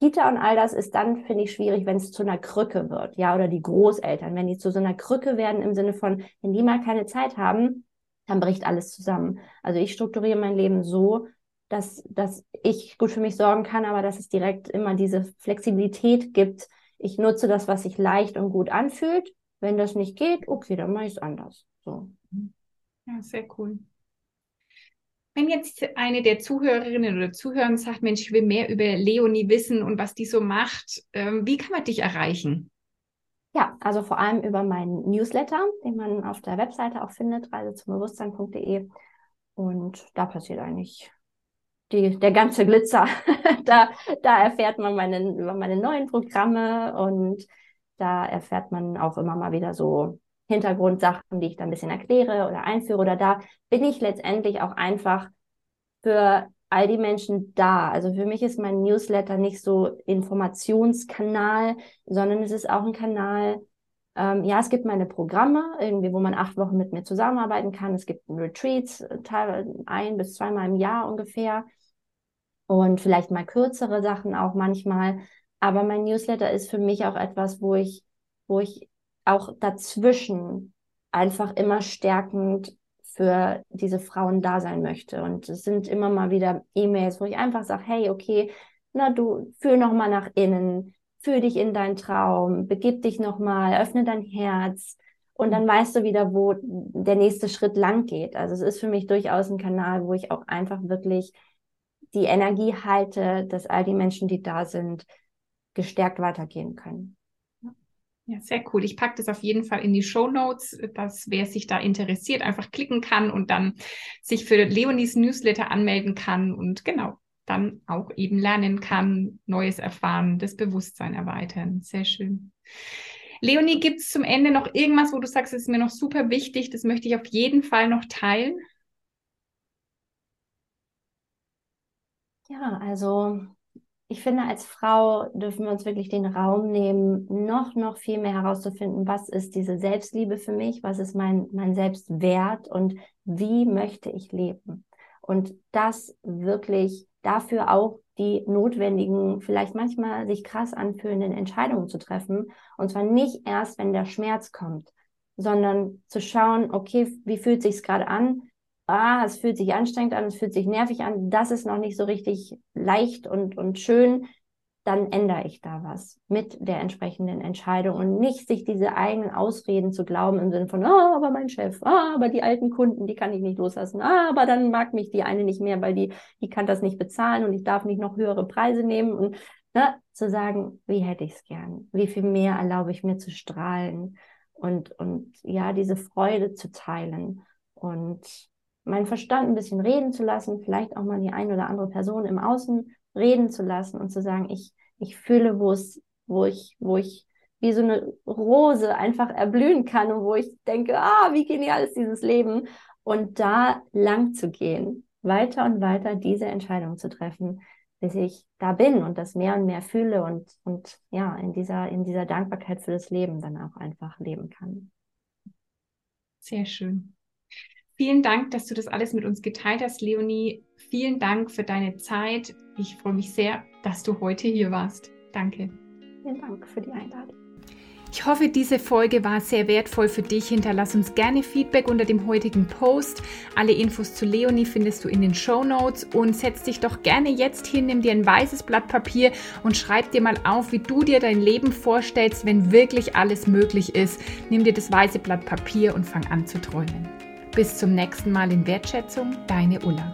Kita und all das ist dann, finde ich, schwierig, wenn es zu einer Krücke wird, ja, oder die Großeltern, wenn die zu so einer Krücke werden im Sinne von, wenn die mal keine Zeit haben, dann bricht alles zusammen. Also ich strukturiere mein Leben so, dass, dass ich gut für mich sorgen kann, aber dass es direkt immer diese Flexibilität gibt. Ich nutze das, was sich leicht und gut anfühlt. Wenn das nicht geht, okay, dann mache ich es anders. So. Ja, sehr cool. Wenn jetzt eine der Zuhörerinnen oder Zuhörer sagt, Mensch, ich will mehr über Leonie wissen und was die so macht, ähm, wie kann man dich erreichen? Ja, also vor allem über meinen Newsletter, den man auf der Webseite auch findet, reisezumbewusstsein.de. Und da passiert eigentlich die, der ganze Glitzer. da, da erfährt man meine, über meine neuen Programme und da erfährt man auch immer mal wieder so Hintergrundsachen, die ich da ein bisschen erkläre oder einführe. Oder da bin ich letztendlich auch einfach für all die Menschen da. Also für mich ist mein Newsletter nicht so Informationskanal, sondern es ist auch ein Kanal. Ähm, ja, es gibt meine Programme, irgendwie, wo man acht Wochen mit mir zusammenarbeiten kann. Es gibt Retreats, äh, ein bis zweimal im Jahr ungefähr. Und vielleicht mal kürzere Sachen auch manchmal. Aber mein Newsletter ist für mich auch etwas, wo ich, wo ich auch dazwischen einfach immer stärkend für diese Frauen da sein möchte. Und es sind immer mal wieder E-Mails, wo ich einfach sage, hey, okay, na du, fühl noch mal nach innen, fühl dich in deinen Traum, begib dich noch mal, öffne dein Herz und dann weißt du wieder, wo der nächste Schritt lang geht. Also es ist für mich durchaus ein Kanal, wo ich auch einfach wirklich die Energie halte, dass all die Menschen, die da sind, gestärkt weitergehen können. Ja, sehr cool. Ich packe das auf jeden Fall in die Show Notes, dass wer sich da interessiert, einfach klicken kann und dann sich für Leonies Newsletter anmelden kann und genau, dann auch eben lernen kann, Neues erfahren, das Bewusstsein erweitern. Sehr schön. Leonie, gibt es zum Ende noch irgendwas, wo du sagst, es ist mir noch super wichtig, das möchte ich auf jeden Fall noch teilen? Ja, also ich finde, als Frau dürfen wir uns wirklich den Raum nehmen, noch, noch viel mehr herauszufinden, was ist diese Selbstliebe für mich, was ist mein, mein Selbstwert und wie möchte ich leben. Und das wirklich dafür auch die notwendigen, vielleicht manchmal sich krass anfühlenden Entscheidungen zu treffen. Und zwar nicht erst, wenn der Schmerz kommt, sondern zu schauen, okay, wie fühlt sich's gerade an? Ah, es fühlt sich anstrengend an, es fühlt sich nervig an, das ist noch nicht so richtig leicht und, und schön. dann ändere ich da was mit der entsprechenden Entscheidung und nicht sich diese eigenen Ausreden zu glauben im Sinne von, ah, aber mein Chef, ah, aber die alten Kunden, die kann ich nicht loslassen, ah, aber dann mag mich die eine nicht mehr, weil die, die kann das nicht bezahlen und ich darf nicht noch höhere Preise nehmen und ne, zu sagen, wie hätte ich es gern, wie viel mehr erlaube ich mir zu strahlen und, und ja, diese Freude zu teilen und meinen Verstand ein bisschen reden zu lassen, vielleicht auch mal die eine oder andere Person im Außen reden zu lassen und zu sagen, ich, ich fühle, wo es, wo ich, wo ich wie so eine Rose einfach erblühen kann und wo ich denke, ah, wie genial ist dieses Leben und da lang zu gehen, weiter und weiter diese Entscheidung zu treffen, bis ich da bin und das mehr und mehr fühle und, und ja, in dieser, in dieser Dankbarkeit für das Leben dann auch einfach leben kann. Sehr schön. Vielen Dank, dass du das alles mit uns geteilt hast, Leonie. Vielen Dank für deine Zeit. Ich freue mich sehr, dass du heute hier warst. Danke. Vielen Dank für die Einladung. Ich hoffe, diese Folge war sehr wertvoll für dich. Hinterlass uns gerne Feedback unter dem heutigen Post. Alle Infos zu Leonie findest du in den Show Notes und setz dich doch gerne jetzt hin, nimm dir ein weißes Blatt Papier und schreib dir mal auf, wie du dir dein Leben vorstellst, wenn wirklich alles möglich ist. Nimm dir das weiße Blatt Papier und fang an zu träumen. Bis zum nächsten Mal in Wertschätzung, deine Ulla.